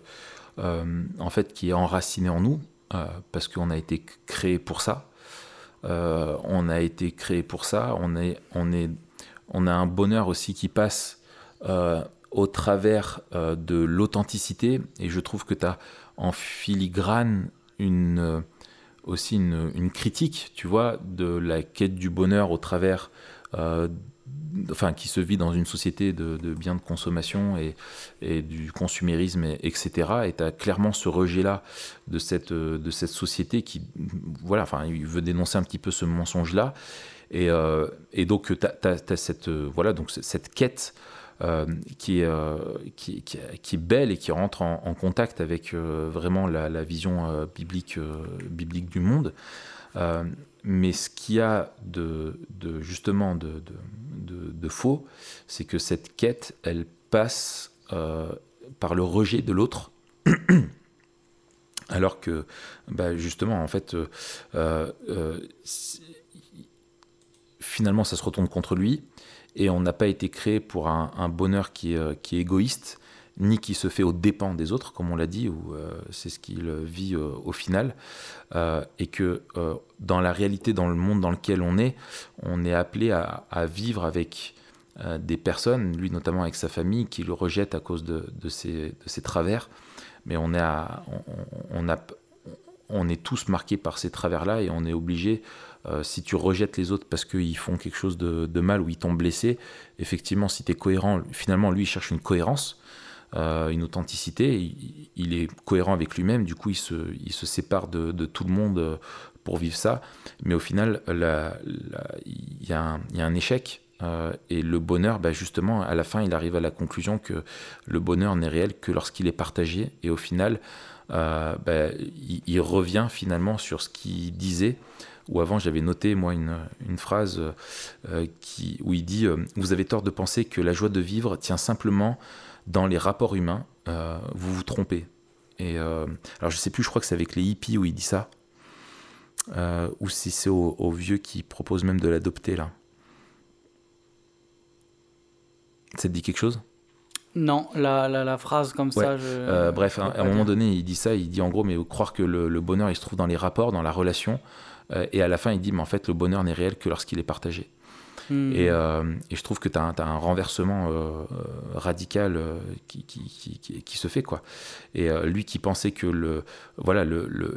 Speaker 1: euh, en fait, qui est enraciné en nous, euh, parce qu'on a été créé pour ça. Euh, on a été créé pour ça. On a un bonheur aussi qui passe euh, au travers euh, de l'authenticité. Et je trouve que tu as en filigrane une, euh, aussi une, critique, tu vois, de la quête du bonheur au travers, euh, enfin, qui se vit dans une société de, de biens de consommation et, et du consumérisme, et- etc. Et tu as clairement ce rejet-là de cette, de cette société qui, voilà, enfin, il veut dénoncer un petit peu ce mensonge-là. Et, et donc, tu as, cette, voilà, donc, cette quête euh, qui, est, euh, qui, qui- est belle et qui rentre en, contact avec euh, vraiment la, vision biblique, biblique du monde. Mais ce qu'il y a de, de justement de, de, faux, c'est que cette quête, elle passe par le rejet de l'autre. Alors que, bah, justement, en fait, finalement, ça se retourne contre lui, et on n'a pas été créé pour un, bonheur qui euh, qui est égoïste, ni qui se fait aux dépens des autres, comme on l'a dit, ou euh, c'est ce qu'il vit euh, au final, et que dans la réalité, dans le monde dans lequel on est, on est appelé à, vivre avec des personnes, lui notamment avec sa famille, qui le rejettent à cause de, ses, de ses travers, mais on est, à- on, on on est tous marqués par ces travers-là et on est obligé, euh, si tu rejettes les autres parce qu'ils font quelque chose de, mal ou ils t'ont blessé, effectivement, si tu es cohérent, finalement, lui, il cherche une cohérence, euh, une authenticité, il, est cohérent avec lui-même, du coup, il se, sépare de, tout le monde euh, pour vivre ça, mais au final, il y, a un- échec. et le bonheur, bah, justement, à la fin, il arrive à la conclusion que le bonheur n'est réel que lorsqu'il est partagé. Et au final, euh, bah, il, revient finalement sur ce qu'il disait. Ou avant, j'avais noté, moi, une, phrase euh, qui, où il dit euh, Vous avez tort de penser que la joie de vivre tient simplement dans les rapports humains. Euh, vous vous trompez. Euh, alors, je sais plus, je crois que c'est avec les hippies où il dit ça. Euh, ou si c'est aux vieux qui proposent même de l'adopter, là. Ça te dit quelque chose?
Speaker 2: Non, la, la, la phrase comme
Speaker 1: Ouais,
Speaker 2: ça, je...
Speaker 1: Euh, bref, à, un moment donné, il dit ça, il dit en gros, mais croire que le, le bonheur, il se trouve dans les rapports, dans la relation, euh, et à la fin, il dit, mais en fait, le bonheur n'est réel que lorsqu'il est partagé.
Speaker 2: Hmm.
Speaker 1: Et, euh, et je trouve que tu as, un renversement radical qui, qui, qui, se fait. quoi. Et lui qui pensait que le, voilà, le, le,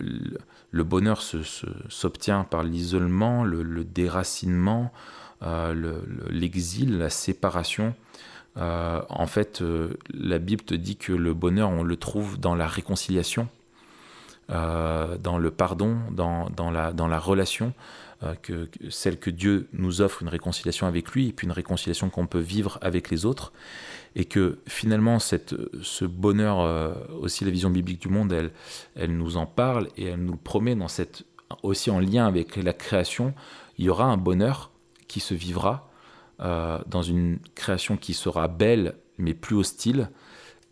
Speaker 1: le- bonheur s'obtient par l'isolement, le, déracinement, le- le- l'exil, la séparation. Euh, en fait, euh, la Bible te dit que le bonheur, on le trouve dans la réconciliation. dans le pardon, dans, la, relation, que, celle que Dieu nous offre, une réconciliation avec lui, et puis une réconciliation qu'on peut vivre avec les autres et que finalement ce bonheur, euh, aussi la vision biblique du monde, elle, elle nous en parle et elle nous le promet dans cette, aussi en lien avec la création, il y aura un bonheur qui se vivra euh, dans une création qui sera belle mais plus hostile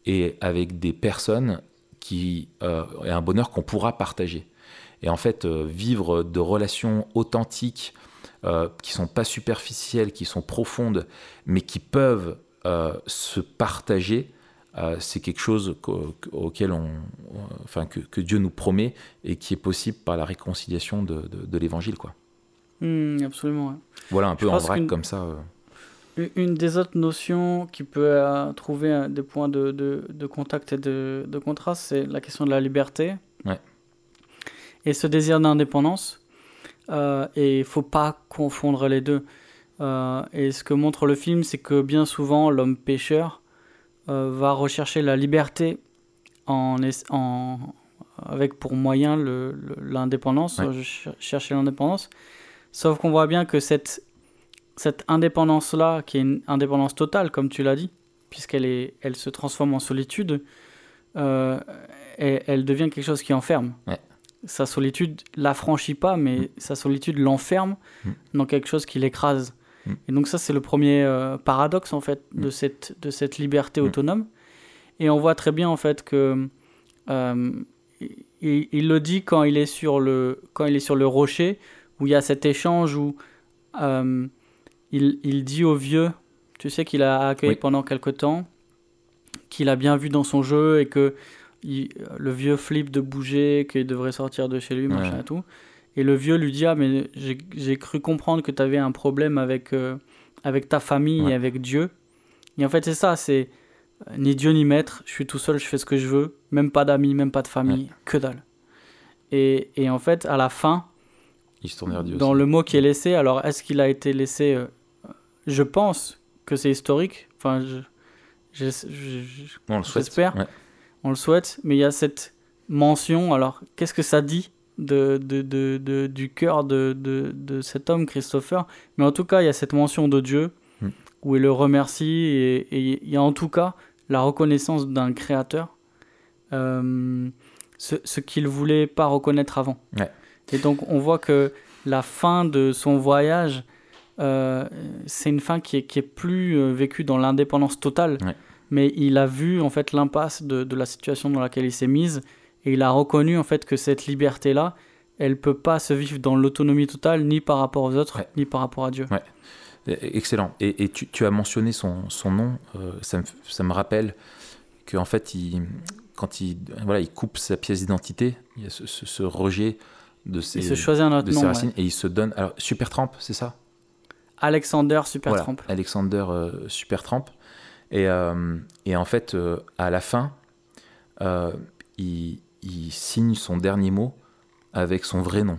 Speaker 1: et avec des personnes qui euh, et un bonheur qu'on pourra partager. Et en fait, vivre de relations authentiques, qui sont pas superficielles, qui sont profondes, mais qui peuvent euh, se partager, euh, c'est quelque chose auquel on, enfin, que, Dieu nous promet et qui est possible par la réconciliation de, de, l'évangile. quoi.
Speaker 2: Hmm, absolument.
Speaker 1: Voilà, un peu en vrac comme ça.
Speaker 2: Euh. Une des autres notions qui peut trouver des points de, de, contact et de, contraste, c'est la question de la liberté.
Speaker 1: Ouais.
Speaker 2: Et ce désir d'indépendance. et il faut pas confondre les deux. Euh, et ce que montre le film, c'est que bien souvent, l'homme pêcheur euh, va rechercher la liberté en, en, avec pour moyen l'indépendance, chercher l'indépendance. Sauf qu'on voit bien que cette, cette indépendance-là, qui est une indépendance totale, comme tu l'as dit, puisqu'elle elle se transforme en solitude, euh, elle devient quelque chose qui enferme. Sa solitude l'affranchit pas, mais mm. sa solitude l'enferme mm. dans quelque chose qui l'écrase. Et donc ça, c'est le premier euh, paradoxe, en fait, de, mm. cette, de cette liberté mm. autonome. Et on voit très bien, en fait, que... Euh, il, le dit quand il, est sur le, quand il est sur le rocher, où il y a cet échange où euh, il, il, dit au vieux, tu sais, qu'il a accueilli pendant quelque temps, qu'il a bien vu dans son jeu et que le vieux flippe de bouger, qu'il devrait sortir de chez lui, machin et tout. Et le vieux lui dit Ah, mais j'ai cru comprendre que tu avais un problème avec, euh, avec ta famille et avec Dieu. Et en fait, c'est ça c'est euh, ni Dieu ni maître, je suis tout seul, je fais ce que je veux, même pas d'amis, même pas de famille, que dalle. Et, et, en fait, à la fin,
Speaker 1: Il se vers Dieu
Speaker 2: dans le mot qui est laissé, alors est-ce qu'il a été laissé euh, Je pense que c'est historique. Enfin, je, j'espère. On le souhaite, mais il y a cette mention. Alors, qu'est-ce que ça dit de, de, de, du cœur de, de, cet homme, Christopher? Mais en tout cas, il y a cette mention de Dieu hmm. où il le remercie et, il y a en tout cas la reconnaissance d'un créateur, euh, ce, ce qu'il voulait pas reconnaître avant. Et donc, on voit que la fin de son voyage, euh, c'est une fin qui est, qui est plus euh, vécue dans l'indépendance totale. Mais il a vu en fait l'impasse de, de la situation dans laquelle il s'est mise et il a reconnu en fait que cette liberté-là, elle peut pas se vivre dans l'autonomie totale, ni par rapport aux autres, ni par rapport à Dieu.
Speaker 1: Ouais. Excellent. Et, tu, as mentionné son, son nom, euh, ça, me, ça, me, rappelle qu'en fait, il, quand il, voilà, il coupe sa pièce d'identité, il y a ce, rejet de ses,
Speaker 2: il se choisit un autre nom,
Speaker 1: racines et il se donne. Alors, Supertramp, c'est ça?
Speaker 2: Alexander Supertramp.
Speaker 1: Voilà, Alexander euh, Supertramp. Et, euh, et, en fait, à la fin, il, il signe son dernier mot avec son vrai nom.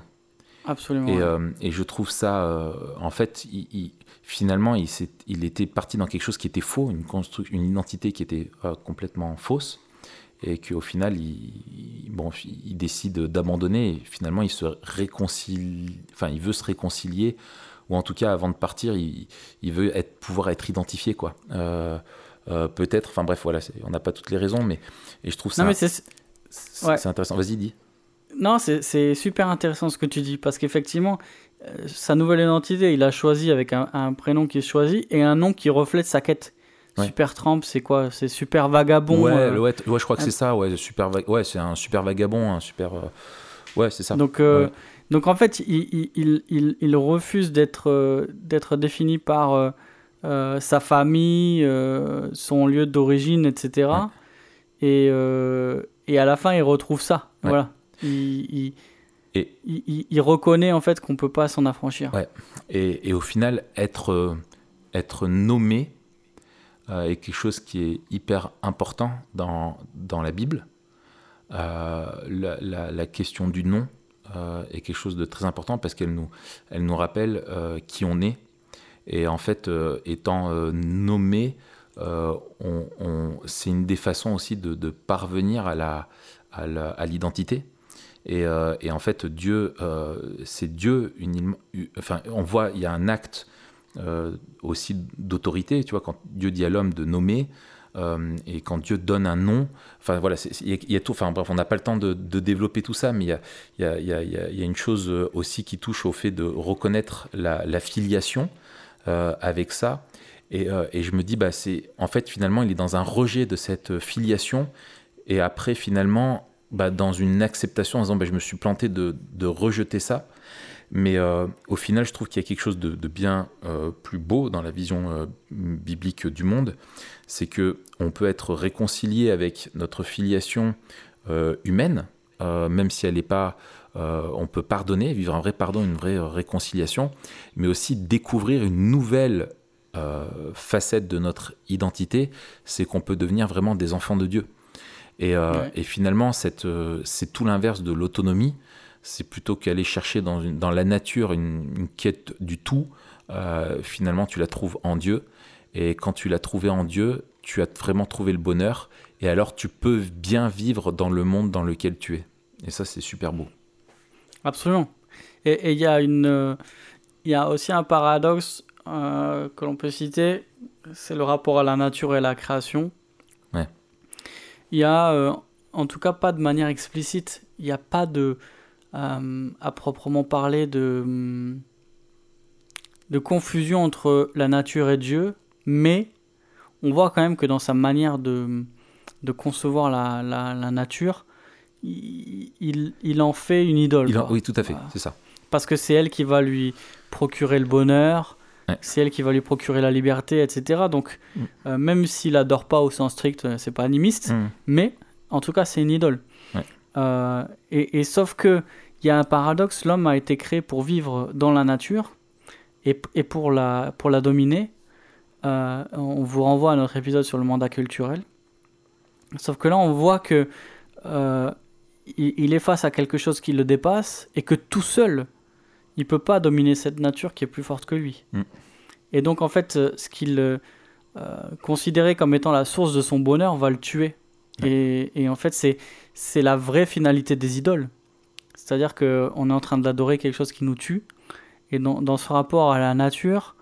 Speaker 2: Absolument.
Speaker 1: Et, euh, et je trouve ça, euh, en fait, il, finalement, il, était parti dans quelque chose qui était faux, une, une identité qui était euh, complètement fausse, et qu'au final, il, bon, il décide d'abandonner, et finalement, il se réconcilie, enfin, il veut se réconcilier, ou en tout cas, avant de partir, il, veut être, pouvoir être identifié, quoi. Peut-être, enfin bref, voilà, on n'a pas toutes les raisons, mais et je trouve ça.
Speaker 2: Non, mais
Speaker 1: c'est intéressant. Vas-y, dis.
Speaker 2: Non, c'est super intéressant ce que tu dis, parce qu'effectivement, euh, sa nouvelle identité, il a choisi avec un, prénom qui est choisi et un nom qui reflète sa quête. Super Tramp, c'est quoi? C'est super vagabond.
Speaker 1: Ouais, euh, ouais, je crois que c'est ça. Ouais, super, ouais, c'est un super vagabond, un super. Euh, ouais, c'est ça.
Speaker 2: Donc, donc en fait, il, il, il, il refuse d'être d'être défini par sa famille, son lieu d'origine, etc. Et, et à la fin, il retrouve ça. Voilà. Il, reconnaît en fait qu'on peut pas s'en affranchir.
Speaker 1: Ouais. Et, et, au final, être, euh, être nommé euh, est quelque chose qui est hyper important dans, dans la Bible. Euh, la, la, question du nom est quelque chose de très important parce qu'elle nous, elle nous rappelle qui on est. Et en fait, étant nommé, euh, c'est une des façons aussi de, parvenir à, la, à l'identité. Et, et en fait, Dieu, c'est Dieu, une, enfin, on voit, il y a un acte aussi d'autorité, tu vois, quand Dieu dit à l'homme de nommer, euh, et quand Dieu donne un nom, enfin voilà, il y, a tout, enfin bref, on n'a pas le temps de, développer tout ça, mais il y a, une chose euh, aussi qui touche au fait de reconnaître la, filiation euh, avec ça. Et, je me dis, bah, c'est en fait finalement, il est dans un rejet de cette filiation, et après finalement, bah, dans une acceptation en disant, bah, je me suis planté de, rejeter ça. Mais au final, je trouve qu'il y a quelque chose de bien plus beau dans la vision biblique du monde, c'est que on peut être réconcilié avec notre filiation euh, humaine, euh, même si elle n'est pas, euh, on peut pardonner, vivre un vrai pardon, une vraie réconciliation, mais aussi découvrir une nouvelle facette de notre identité, c'est qu'on peut devenir vraiment des enfants de Dieu. Et, finalement, c'est tout l'inverse de l'autonomie. C'est plutôt qu'aller chercher dans, dans, la nature une, une quête du tout. finalement, tu la trouves en Dieu. Et quand tu l'as trouvé en Dieu, tu as vraiment trouvé le bonheur. Et alors tu peux bien vivre dans le monde dans lequel tu es. Et ça, c'est super beau.
Speaker 2: Absolument. Et il y, a une, y a aussi un paradoxe euh, que l'on peut citer, c'est le rapport à la nature et la création.
Speaker 1: Ouais.
Speaker 2: Il y a, euh, en tout cas, pas de manière explicite, il n'y a pas de, euh, à proprement parler, de, de confusion entre la nature et Dieu, mais on voit quand même que dans sa manière de, de concevoir la, la, nature, il, il, en fait une idole.
Speaker 1: oui, tout à fait, c'est ça.
Speaker 2: Parce que c'est elle qui va lui procurer le bonheur, c'est elle qui va lui procurer la liberté, etc. Donc, mm. euh, même s'il adore pas au sens strict, euh, c'est pas animiste, mm. mais en tout cas, c'est une idole. Euh, et, et, sauf que il y a un paradoxe, l'homme a été créé pour vivre dans la nature et, et pour, la, pour la dominer, euh, on vous renvoie à notre épisode sur le mandat culturel. Sauf que là, on voit que euh, il, est face à quelque chose qui le dépasse et que tout seul, il peut pas dominer cette nature qui est plus forte que lui. Mm. Et donc, en fait, euh, ce qu'il considérait comme étant la source de son bonheur va le tuer. Et, en fait, c'est la vraie finalité des idoles. C'est-à-dire qu'on est en train d'adorer quelque chose qui nous tue. Et dans, dans, ce rapport à la nature,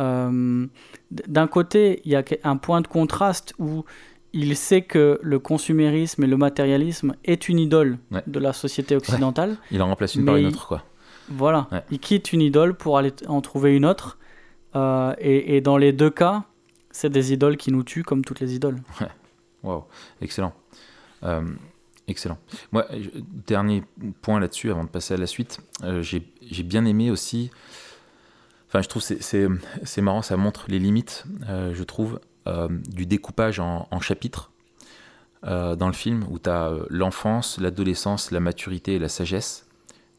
Speaker 2: euh, d'un côté, il y a un point de contraste où il sait que le consumérisme et le matérialisme est une idole de la société occidentale.
Speaker 1: Il en remplace une par une autre, quoi.
Speaker 2: Voilà. Il quitte une idole pour aller en trouver une autre. Euh, et, dans les deux cas, c'est des idoles qui nous tuent comme toutes les idoles.
Speaker 1: Ouais. Wow. Excellent. Euh, excellent. Moi, dernier point là-dessus, avant de passer à la suite, j'ai bien aimé aussi Enfin, je trouve c'est c'est marrant, ça montre les limites, euh, je trouve, euh, du découpage en, chapitres euh, dans le film où tu as l'enfance, l'adolescence, la maturité et la sagesse.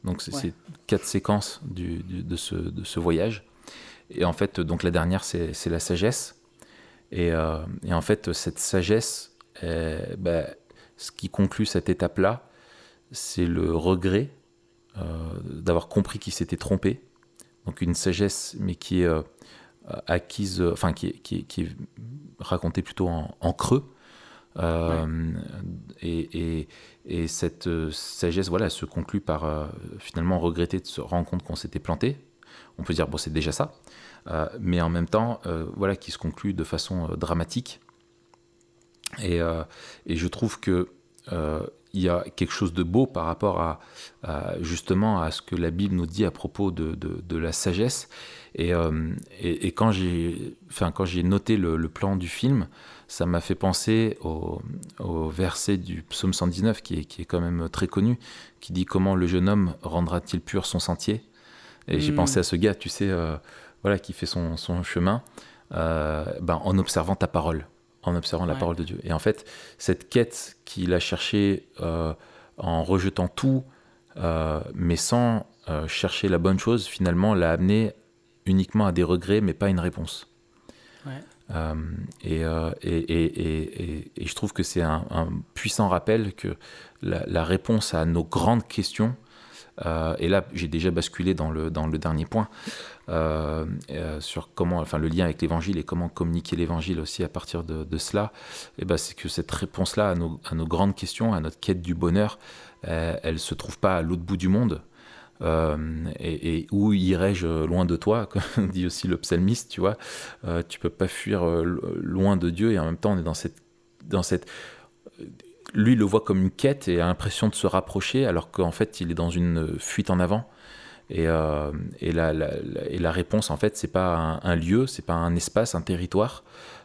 Speaker 1: Donc c'est quatre séquences du, de, ce, de, ce, voyage. Et en fait, donc la dernière, c'est la sagesse. Et, et, en fait, cette sagesse, bah, ce qui conclut cette étape-là, c'est le regret d'avoir compris qu'il s'était trompé donc une sagesse, mais qui est euh, acquise, enfin qui qui, est, racontée plutôt en, creux. Euh, et, et, cette euh, sagesse, voilà, se conclut par finalement regretter de se rendre compte qu'on s'était planté. On peut dire bon, c'est déjà ça, mais en même temps, voilà, qui se conclut de façon dramatique. Et, et, je trouve que il y a quelque chose de beau par rapport à, justement à ce que la Bible nous dit à propos de, de, la sagesse. Et, euh, et, quand j'ai enfin, noté le, plan du film, ça m'a fait penser au, au, verset du psaume 119 qui est, qui est quand même très connu, qui dit comment le jeune homme rendra-t-il pur son sentier? Et j'ai hmm. pensé à ce gars, tu sais, euh, voilà, qui fait son, son chemin euh, ben, en observant ta parole en observant la parole de Dieu. Et en fait, cette quête qu'il a cherchée euh, en rejetant tout, euh, mais sans euh, chercher la bonne chose, finalement, l'a amené uniquement à des regrets, mais pas une réponse. Et, et, et, et, je trouve que c'est un, puissant rappel que la, la, réponse à nos grandes questions, Euh, et là, j'ai déjà basculé dans le, dernier point euh, euh, sur comment, enfin, le lien avec l'évangile et comment communiquer l'évangile aussi à partir de, cela. Et ben, c'est que cette réponse-là à nos, grandes questions, à notre quête du bonheur, elle se trouve pas à l'autre bout du monde. Et, et, où irais-je loin de toi, comme dit aussi le psalmiste, tu vois. tu peux pas fuir loin de Dieu et en même temps on est dans cette, dans cette lui le voit comme une quête et a l'impression de se rapprocher, alors qu'en fait, il est dans une fuite en avant. Et, euh, et, la, réponse, en fait, c'est pas un, un lieu, c'est pas un espace, un territoire,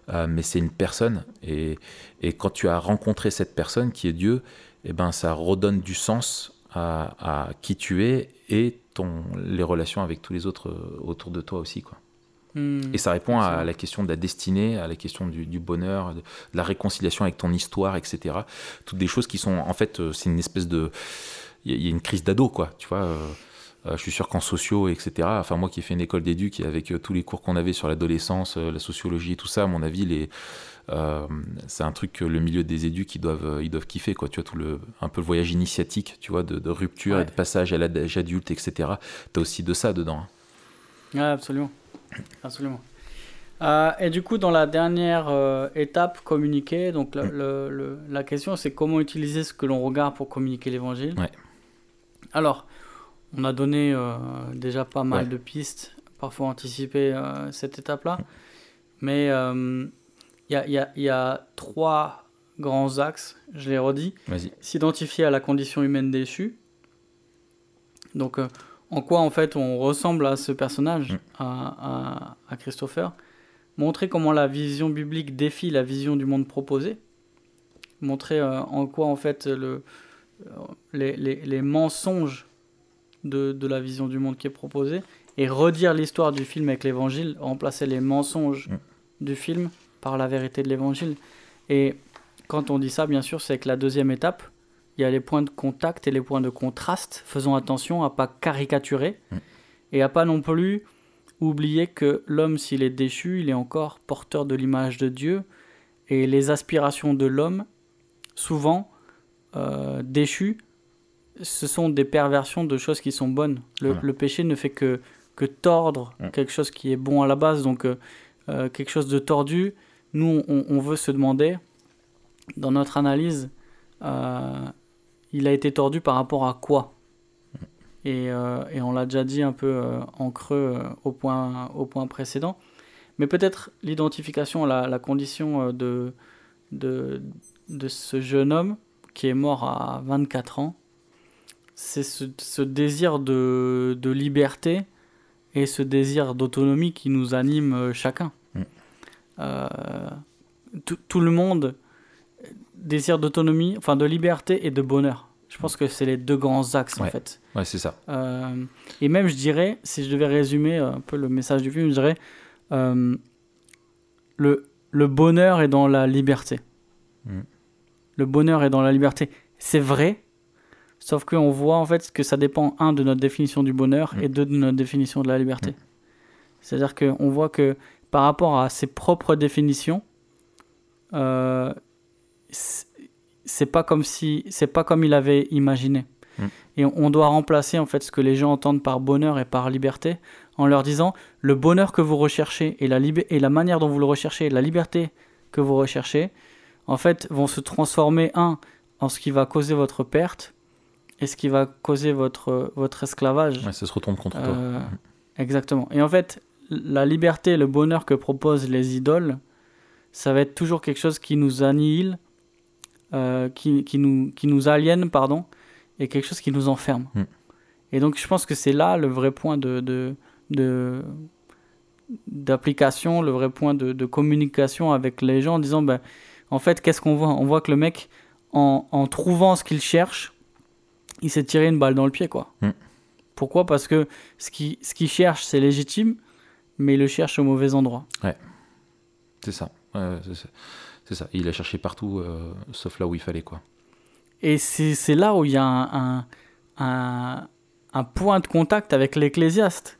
Speaker 1: euh, mais c'est une personne. Et, et, quand tu as rencontré cette personne qui est Dieu, et eh ben, ça redonne du sens à, à qui tu es et ton, les relations avec tous les autres autour de toi aussi, quoi. Hmm. Et ça répond à la question de la destinée, à la question du, du bonheur, de, la réconciliation avec ton histoire, etc. Toutes des choses qui sont, en fait, euh, c'est une espèce de, il y, a une crise d'ado, quoi. Tu vois. Euh, euh, je suis sûr qu'en sociaux, etc. Enfin, moi qui ai fait une école d'éduc avec tous les cours qu'on avait sur l'adolescence, la sociologie et tout ça, à mon avis, les, euh, c'est un truc que le milieu des éducs ils doivent, ils doivent kiffer, quoi. Tu vois, tout le, un peu le voyage initiatique, tu vois, de, de rupture
Speaker 2: ouais.
Speaker 1: et de passage à l'âge adulte, etc. T'as aussi de ça dedans.
Speaker 2: Ouais, absolument. Absolument. Euh, et du coup, dans la dernière euh, étape, communiquer, donc le, le, le, la question c'est comment utiliser ce que l'on regarde pour communiquer l'évangile.
Speaker 1: Ouais.
Speaker 2: Alors, on a donné euh, déjà pas mal
Speaker 1: Ouais.
Speaker 2: de pistes, parfois anticiper euh, cette étape-là, mais il y a, y, a, y, a, trois grands axes, je l'ai redit.
Speaker 1: Vas-y.
Speaker 2: S'identifier à la condition humaine déchue. Donc, en quoi en fait on ressemble à ce personnage,
Speaker 1: Mm.
Speaker 2: à, à, à, Christopher. Montrer comment la vision biblique défie la vision du monde proposé. Montrer euh, en quoi en fait le, euh, les, les, les, mensonges de, de, la vision du monde qui est proposée. Et redire l'histoire du film avec l'évangile, remplacer les mensonges
Speaker 1: Mm.
Speaker 2: du film par la vérité de l'évangile. Et quand on dit ça, bien sûr, c'est que la deuxième étape, il y a les points de contact et les points de contraste. Faisons attention à pas caricaturer
Speaker 1: mm.
Speaker 2: et à pas non plus oublier que l'homme, s'il est déchu, il est encore porteur de l'image de Dieu et les aspirations de l'homme, souvent euh, déchues, ce sont des perversions de choses qui sont bonnes. Le,
Speaker 1: voilà.
Speaker 2: le péché ne fait que, que tordre
Speaker 1: mm.
Speaker 2: quelque chose qui est bon à la base, donc euh, euh, quelque chose de tordu. Nous, on, on, veut se demander, dans notre analyse, euh, il a été tordu par rapport à quoi et, euh, et, on l'a déjà dit un peu euh, en creux au, point, au point précédent. Mais peut-être l'identification la, la, condition de, de, de, ce jeune homme qui est mort à 24 ans, c'est ce, ce, désir de, de, liberté et ce désir d'autonomie qui nous anime euh, chacun.
Speaker 1: Mm.
Speaker 2: tout le monde désir d'autonomie, enfin de liberté et de bonheur. Je pense que c'est les deux grands axes
Speaker 1: ouais.
Speaker 2: en fait.
Speaker 1: Ouais, c'est ça.
Speaker 2: Euh, et même, je dirais, si je devais résumer un peu le message du film, je dirais euh, le, le bonheur est dans la liberté.
Speaker 1: Mm.
Speaker 2: Le bonheur est dans la liberté. C'est vrai, sauf qu'on voit en fait que ça dépend, un, de notre définition du bonheur
Speaker 1: mm.
Speaker 2: et deux, de notre définition de la liberté. Mm. C'est-à-dire qu'on voit que par rapport à ses propres définitions, euh, c'est pas comme si c'est pas comme il avait imaginé.
Speaker 1: Mm.
Speaker 2: et on doit remplacer en fait ce que les gens entendent par bonheur et par liberté en leur disant le bonheur que vous recherchez et la, et la manière dont vous le recherchez la liberté que vous recherchez en fait vont se transformer un en ce qui va causer votre perte et ce qui va causer votre votre esclavage.
Speaker 1: Ouais, ça se retourne contre
Speaker 2: euh,
Speaker 1: toi
Speaker 2: exactement. Et en fait la liberté le bonheur que proposent les idoles ça va être toujours quelque chose qui nous annihile euh, qui, qui, nous, qui nous aliène, pardon, et quelque chose qui nous enferme.
Speaker 1: Mm.
Speaker 2: Et donc je pense que c'est là le vrai point de, de, de d'application, le vrai point de, de, communication avec les gens en disant, ben, en fait, qu'est-ce qu'on voit? On voit que le mec, en, en trouvant ce qu'il cherche, il s'est tiré une balle dans le pied, quoi.
Speaker 1: Mm.
Speaker 2: Pourquoi? Parce que ce qu'il ce qu cherche, c'est légitime, mais il le cherche au mauvais endroit.
Speaker 1: Ouais, c'est ça. Ouais, c'est ça. Il a cherché partout, euh, sauf là où il fallait, quoi.
Speaker 2: Et c'est là où il y a un, un, un, un point de contact avec l'ecclésiaste.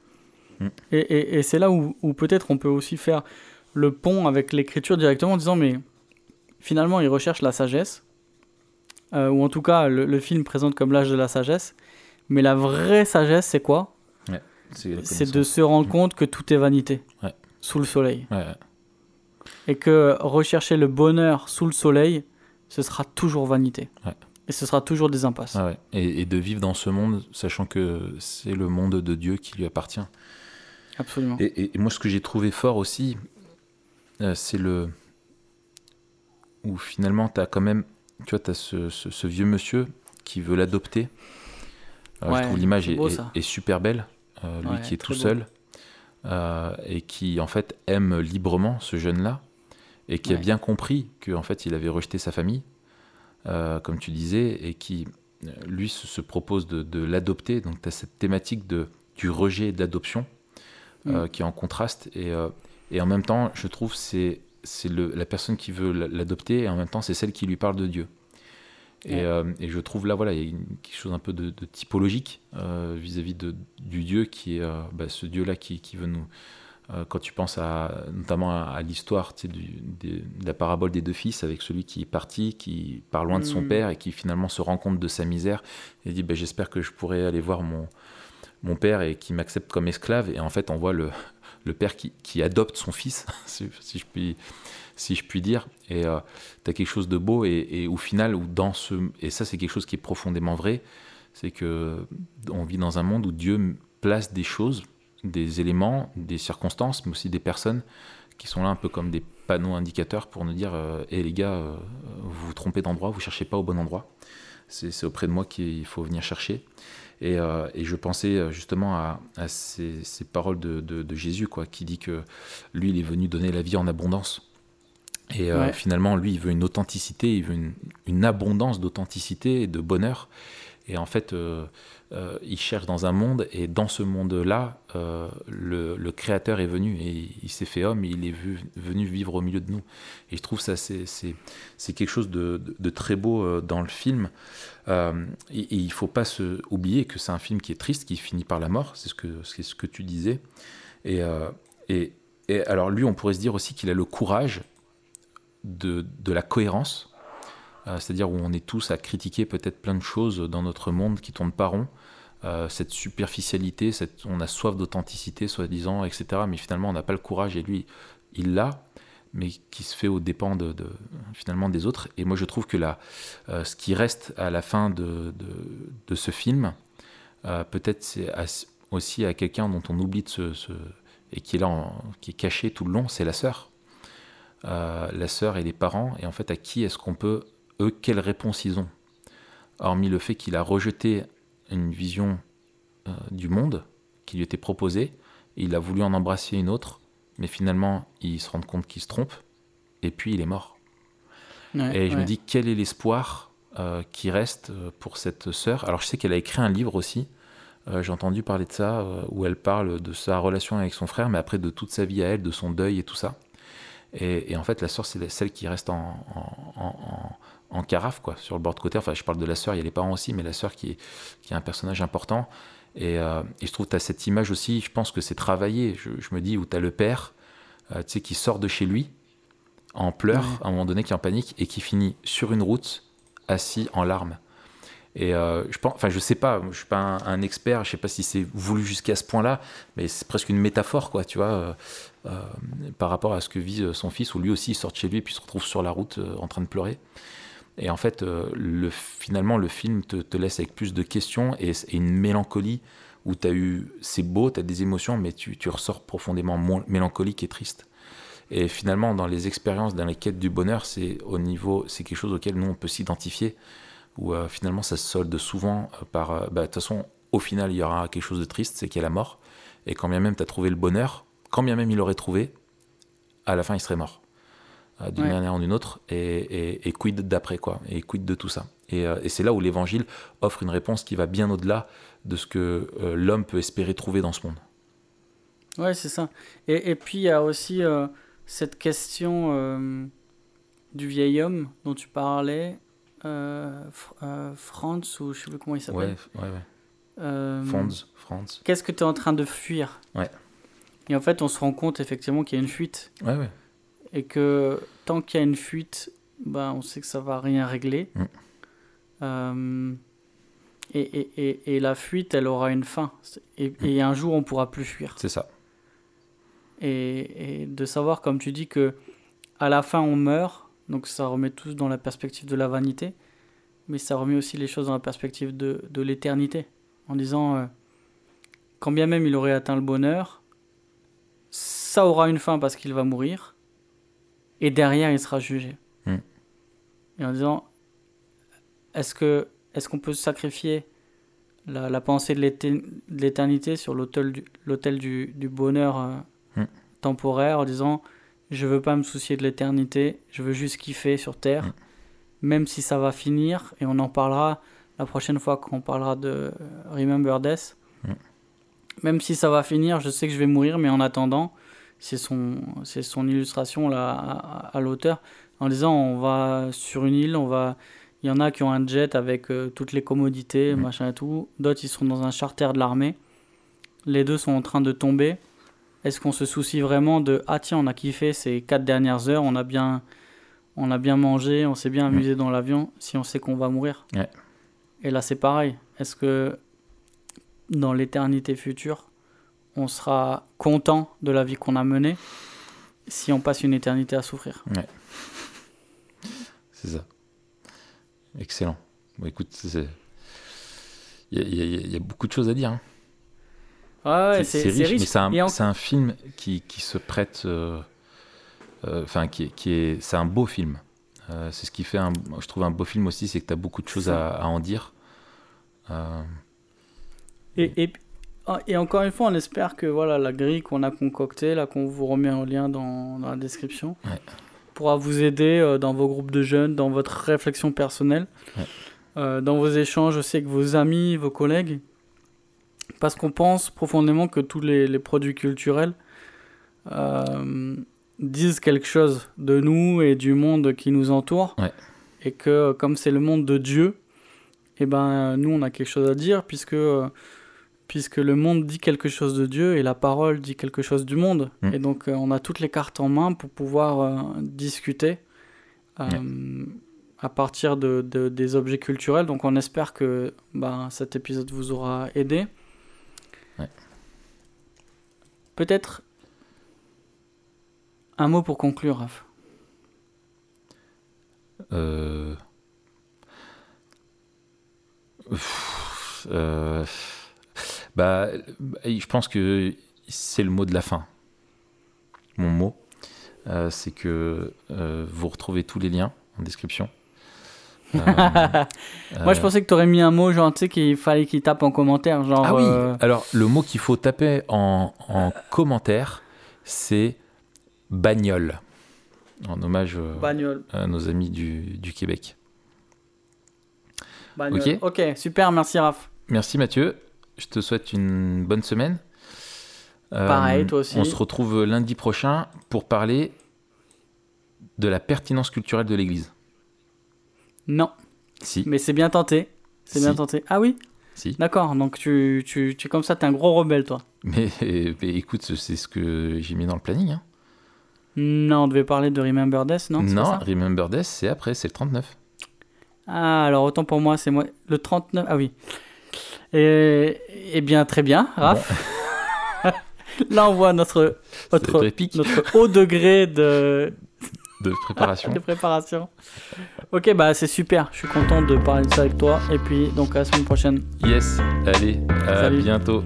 Speaker 1: Mm.
Speaker 2: Et, et, et c'est là où, où peut-être on peut aussi faire le pont avec l'écriture directement en disant, mais finalement, il recherche la sagesse, euh, ou en tout cas, le, le film présente comme l'âge de la sagesse, Mais la vraie sagesse, c'est quoi?
Speaker 1: C'est
Speaker 2: C'est de se rendre compte que tout est vanité
Speaker 1: Ouais.
Speaker 2: sous le soleil.
Speaker 1: Ouais.
Speaker 2: Et que rechercher le bonheur sous le soleil, ce sera toujours vanité.
Speaker 1: Ouais.
Speaker 2: Et ce sera toujours des impasses.
Speaker 1: Ah ouais. Et, et de vivre dans ce monde, sachant que c'est le monde de Dieu qui lui appartient.
Speaker 2: Absolument.
Speaker 1: Et, et- et moi, ce que j'ai trouvé fort aussi, euh, c'est le. où finalement, tu as quand même. Tu vois, tu as ce, ce- ce vieux monsieur qui veut l'adopter. Euh,
Speaker 2: Ouais,
Speaker 1: je trouve l'image est, super belle. Euh, lui qui est tout
Speaker 2: beau.
Speaker 1: seul euh, et qui, en fait, aime librement ce jeune-là et qui a bien compris qu'en fait, il avait rejeté sa famille, euh, comme tu disais, et qui, euh, lui, se, se propose de, de l'adopter. Donc, tu as cette thématique de, du rejet et de l'adoption euh, qui est en contraste. Et, euh, et en même temps, je trouve c'est c'est la personne qui veut l'adopter et en même temps, c'est celle qui lui parle de Dieu. Et, euh, et je trouve là, voilà, il y a une- quelque chose un peu de, de typologique euh, vis-à-vis de, du Dieu qui est euh, bah, ce Dieu-là qui, qui veut nous. Euh, quand tu penses à, notamment à, à l'histoire tu sais, de la parabole des deux fils avec celui qui est parti, qui part loin de son
Speaker 2: Mm.
Speaker 1: père et qui finalement se rend compte de sa misère et dit bah, J'espère que je pourrai aller voir mon, mon père et qui m'accepte comme esclave. Et en fait, on voit le, le père qui, qui adopte son fils, si, si je puis, si je puis dire. Et tu as quelque chose de beau et, et au final, où dans ce, et ça c'est quelque chose qui est profondément vrai, c'est que on vit dans un monde où Dieu place des choses, des éléments, des circonstances, mais aussi des personnes qui sont là un peu comme des panneaux indicateurs pour nous dire Hé les gars, euh, vous vous trompez d'endroit, vous cherchez pas au bon endroit. C'est auprès de moi qu'il faut venir chercher. Et, euh, et je pensais euh, justement à, à ces, ces paroles de, de- de Jésus, quoi, qui dit que lui, il est venu donner la vie en abondance. Et euh,
Speaker 2: Ouais.
Speaker 1: finalement, lui, il veut une authenticité, il veut une, une abondance d'authenticité et de bonheur. Et en fait, euh, euh, il cherche dans un monde, et dans ce monde-là, euh, le, Créateur est venu, et il s'est fait homme, et il est venu vivre au milieu de nous. Et je trouve ça, c'est quelque chose de, très beau euh, dans le film. Et, il faut pas oublier que c'est un film qui est triste, qui finit par la mort, c'est ce que, tu disais. Et, alors lui, on pourrait se dire aussi qu'il a le courage de, la cohérence, c'est-à-dire où on est tous à critiquer peut-être plein de choses dans notre monde qui tournent pas rond, euh, cette superficialité, on a soif d'authenticité, soi-disant, etc. Mais finalement, on n'a pas le courage, et lui, il l'a, mais qui se fait aux dépens de, finalement des autres. Et moi, je trouve que là, euh, ce qui reste à la fin de, de, ce film, euh, peut-être c'est aussi à quelqu'un dont on oublie de se, et qui est là, qui est caché tout le long, c'est la sœur. Euh, la sœur et les parents, et en fait, à qui est-ce qu'on peut, eux, quelle réponse ils ont Hormis le fait qu'il a rejeté une vision euh, du monde qui lui était proposée, il a voulu en embrasser une autre, mais finalement, il se rend compte qu'il se trompe, et puis il est mort.
Speaker 2: Ouais,
Speaker 1: Et je me dis, quel est l'espoir euh, qui reste euh, pour cette sœur? Alors, je sais qu'elle a écrit un livre aussi. Euh, J'ai entendu parler de ça, euh, où elle parle de sa relation avec son frère, mais après de toute sa vie à elle, de son deuil et tout ça. Et, et en fait, la sœur, c'est celle qui reste en, en, en- en carafe, quoi, sur le bord de côté. Enfin, je parle de la sœur, il y a les parents aussi, mais la sœur qui est, qui est un personnage important. Et, euh, et je trouve que tu as cette image aussi, je pense que c'est travaillé. Je, je me dis, où tu as le père, euh, tu sais, qui sort de chez lui, en pleurs,
Speaker 2: Ouais.
Speaker 1: à un moment donné, qui est en panique, et qui finit sur une route, assis en larmes. Et euh, je pense, enfin, je sais pas, je suis pas un, un expert, je sais pas si c'est voulu jusqu'à ce point-là, mais c'est presque une métaphore, quoi, tu vois, euh, euh, par rapport à ce que vit son fils, où lui aussi il sort de chez lui et puis se retrouve sur la route en train de pleurer. Et en fait, euh, le, finalement, le film te, laisse avec plus de questions et, une mélancolie où tu as eu, c'est beau, tu as des émotions, mais tu, ressors profondément mélancolique et triste. Et finalement, dans les expériences, dans les quêtes du bonheur, c'est au niveau, c'est quelque chose auquel nous on peut s'identifier, où euh, finalement ça se solde souvent euh, par, bah, de toute façon, au final, il y aura quelque chose de triste, c'est qu'il y a la mort. Et quand bien même tu as trouvé le bonheur, quand bien même il l'aurait trouvé, à la fin il serait mort. Euh, d'une
Speaker 2: Ouais.
Speaker 1: manière ou d'une autre, et, et, et quid d'après, quoi, et quid de tout ça. Et, euh, et c'est là où l'évangile offre une réponse qui va bien au-delà de ce que euh, l'homme peut espérer trouver dans ce monde.
Speaker 2: Ouais, c'est ça. Et, puis, il y a aussi euh, cette question euh, du vieil homme dont tu parlais, Fr- Franz, ou je sais plus comment il s'appelle.
Speaker 1: Ouais, ouais, ouais. Franz, Franz.
Speaker 2: Qu'est-ce que tu es en train de fuir?
Speaker 1: Ouais.
Speaker 2: Et en fait, on se rend compte effectivement qu'il y a une fuite.
Speaker 1: Ouais, ouais.
Speaker 2: Et que tant qu'il y a une fuite, bah, on sait que ça va rien régler.
Speaker 1: Mm.
Speaker 2: Euh, Et, et, et, et la fuite, elle aura une fin. Et, et un jour, on pourra plus fuir.
Speaker 1: C'est ça.
Speaker 2: Et, et de savoir, comme tu dis, que à la fin, on meurt. Donc ça remet tous dans la perspective de la vanité. Mais ça remet aussi les choses dans la perspective de, de l'éternité. En disant, euh, quand bien même il aurait atteint le bonheur, ça aura une fin parce qu'il va mourir. Et derrière, il sera jugé.
Speaker 1: Mm.
Speaker 2: Et en disant, est-ce que est-ce qu'on peut sacrifier la, la pensée de l'éternité sur l'autel du, l'autel du, du bonheur euh,
Speaker 1: Mm.
Speaker 2: temporaire en disant je veux pas me soucier de l'éternité, je veux juste kiffer sur Terre, même si ça va finir, et on en parlera la prochaine fois qu'on parlera de Remember Death.
Speaker 1: Mm.
Speaker 2: Même si ça va finir, je sais que je vais mourir, mais en attendant, c'est son, c'est son illustration là, à, à l'auteur, en disant on va sur une île, on va... Il y en a qui ont un jet avec euh, toutes les commodités,
Speaker 1: Mm.
Speaker 2: machin et tout. D'autres, ils sont dans un charter de l'armée. Les deux sont en train de tomber. Est-ce qu'on se soucie vraiment de ah tiens on a kiffé ces quatre dernières heures, on a bien on a bien mangé, on s'est bien amusé dans l'avion, si on sait qu'on va mourir?
Speaker 1: Ouais.
Speaker 2: Et là c'est pareil. Est-ce que dans l'éternité future, on sera content de la vie qu'on a menée si on passe une éternité à souffrir
Speaker 1: C'est ça. Excellent. Bon, écoute, il y, a- y y beaucoup de choses à dire. hein.
Speaker 2: Ouais, ouais,
Speaker 1: c'est riche, mais c'est un,
Speaker 2: en-
Speaker 1: film qui, qui se prête. euh, euh, Enfin, qui, est- qui est. C'est un beau film. Euh, c'est ce qui fait, un, je trouve, un beau film aussi, c'est que tu as beaucoup de choses à, à en dire.
Speaker 2: Et, et, et encore une fois, on espère que voilà, la grille qu'on a concoctée, là, qu'on vous remet en lien dans, dans la description,
Speaker 1: Ouais.
Speaker 2: pourra vous aider euh, dans vos groupes de jeunes, dans votre réflexion personnelle,
Speaker 1: Ouais.
Speaker 2: euh, dans vos échanges aussi avec vos amis, vos collègues. Parce qu'on pense profondément que tous les, les produits culturels euh, disent quelque chose de nous et du monde qui nous entoure.
Speaker 1: Ouais.
Speaker 2: Et que comme c'est le monde de Dieu, eh ben, nous, on a quelque chose à dire puisque, puisque le monde dit quelque chose de Dieu et la parole dit quelque chose du monde.
Speaker 1: Mm.
Speaker 2: Et donc, euh, on a toutes les cartes en main pour pouvoir euh, discuter euh, à partir de, de- des objets culturels. Donc, on espère que ben, cet épisode vous aura aidé.
Speaker 1: Ouais.
Speaker 2: Peut-être un mot pour conclure, Raph.
Speaker 1: euh, euh, bah, je pense que c'est le mot de la fin. Mon mot, Euh, c'est que euh, vous retrouvez tous les liens en description. Euh,
Speaker 2: Moi, je pensais que tu aurais mis un mot, genre, tu sais, qu'il fallait qu'il tape en commentaire. Genre,
Speaker 1: Ah oui, alors le mot qu'il faut taper en, en commentaire, c'est bagnole, en hommage
Speaker 2: bagnole.
Speaker 1: à nos amis du, du Québec.
Speaker 2: bagnole.
Speaker 1: Ok?
Speaker 2: ok, super, merci Raph.
Speaker 1: Merci Mathieu, je te souhaite une bonne semaine. Euh,
Speaker 2: Pareil, toi aussi.
Speaker 1: On se retrouve lundi prochain pour parler de la pertinence culturelle de l'Église.
Speaker 2: Non,
Speaker 1: Si,
Speaker 2: mais c'est bien tenté. C'est bien tenté. Ah oui
Speaker 1: si.
Speaker 2: D'accord, donc tu, tu, tu es comme ça, t'es un gros rebelle, toi.
Speaker 1: Mais, mais écoute, c'est ce que j'ai mis dans le planning. hein.
Speaker 2: Non, on devait parler de Remember Death, non? Pas ça?
Speaker 1: Remember Death, c'est après, c'est le 39.
Speaker 2: Ah, alors autant pour moi, c'est moi. Le 39, ah oui. Et, eh bien, très bien, Raph. Là, on voit notre, notre, haut degré de,
Speaker 1: de préparation.
Speaker 2: de préparation. Ok, bah c'est super. Je suis content de parler de ça avec toi. Et puis, donc, à la semaine prochaine.
Speaker 1: Yes, allez, à
Speaker 2: Salut.
Speaker 1: bientôt.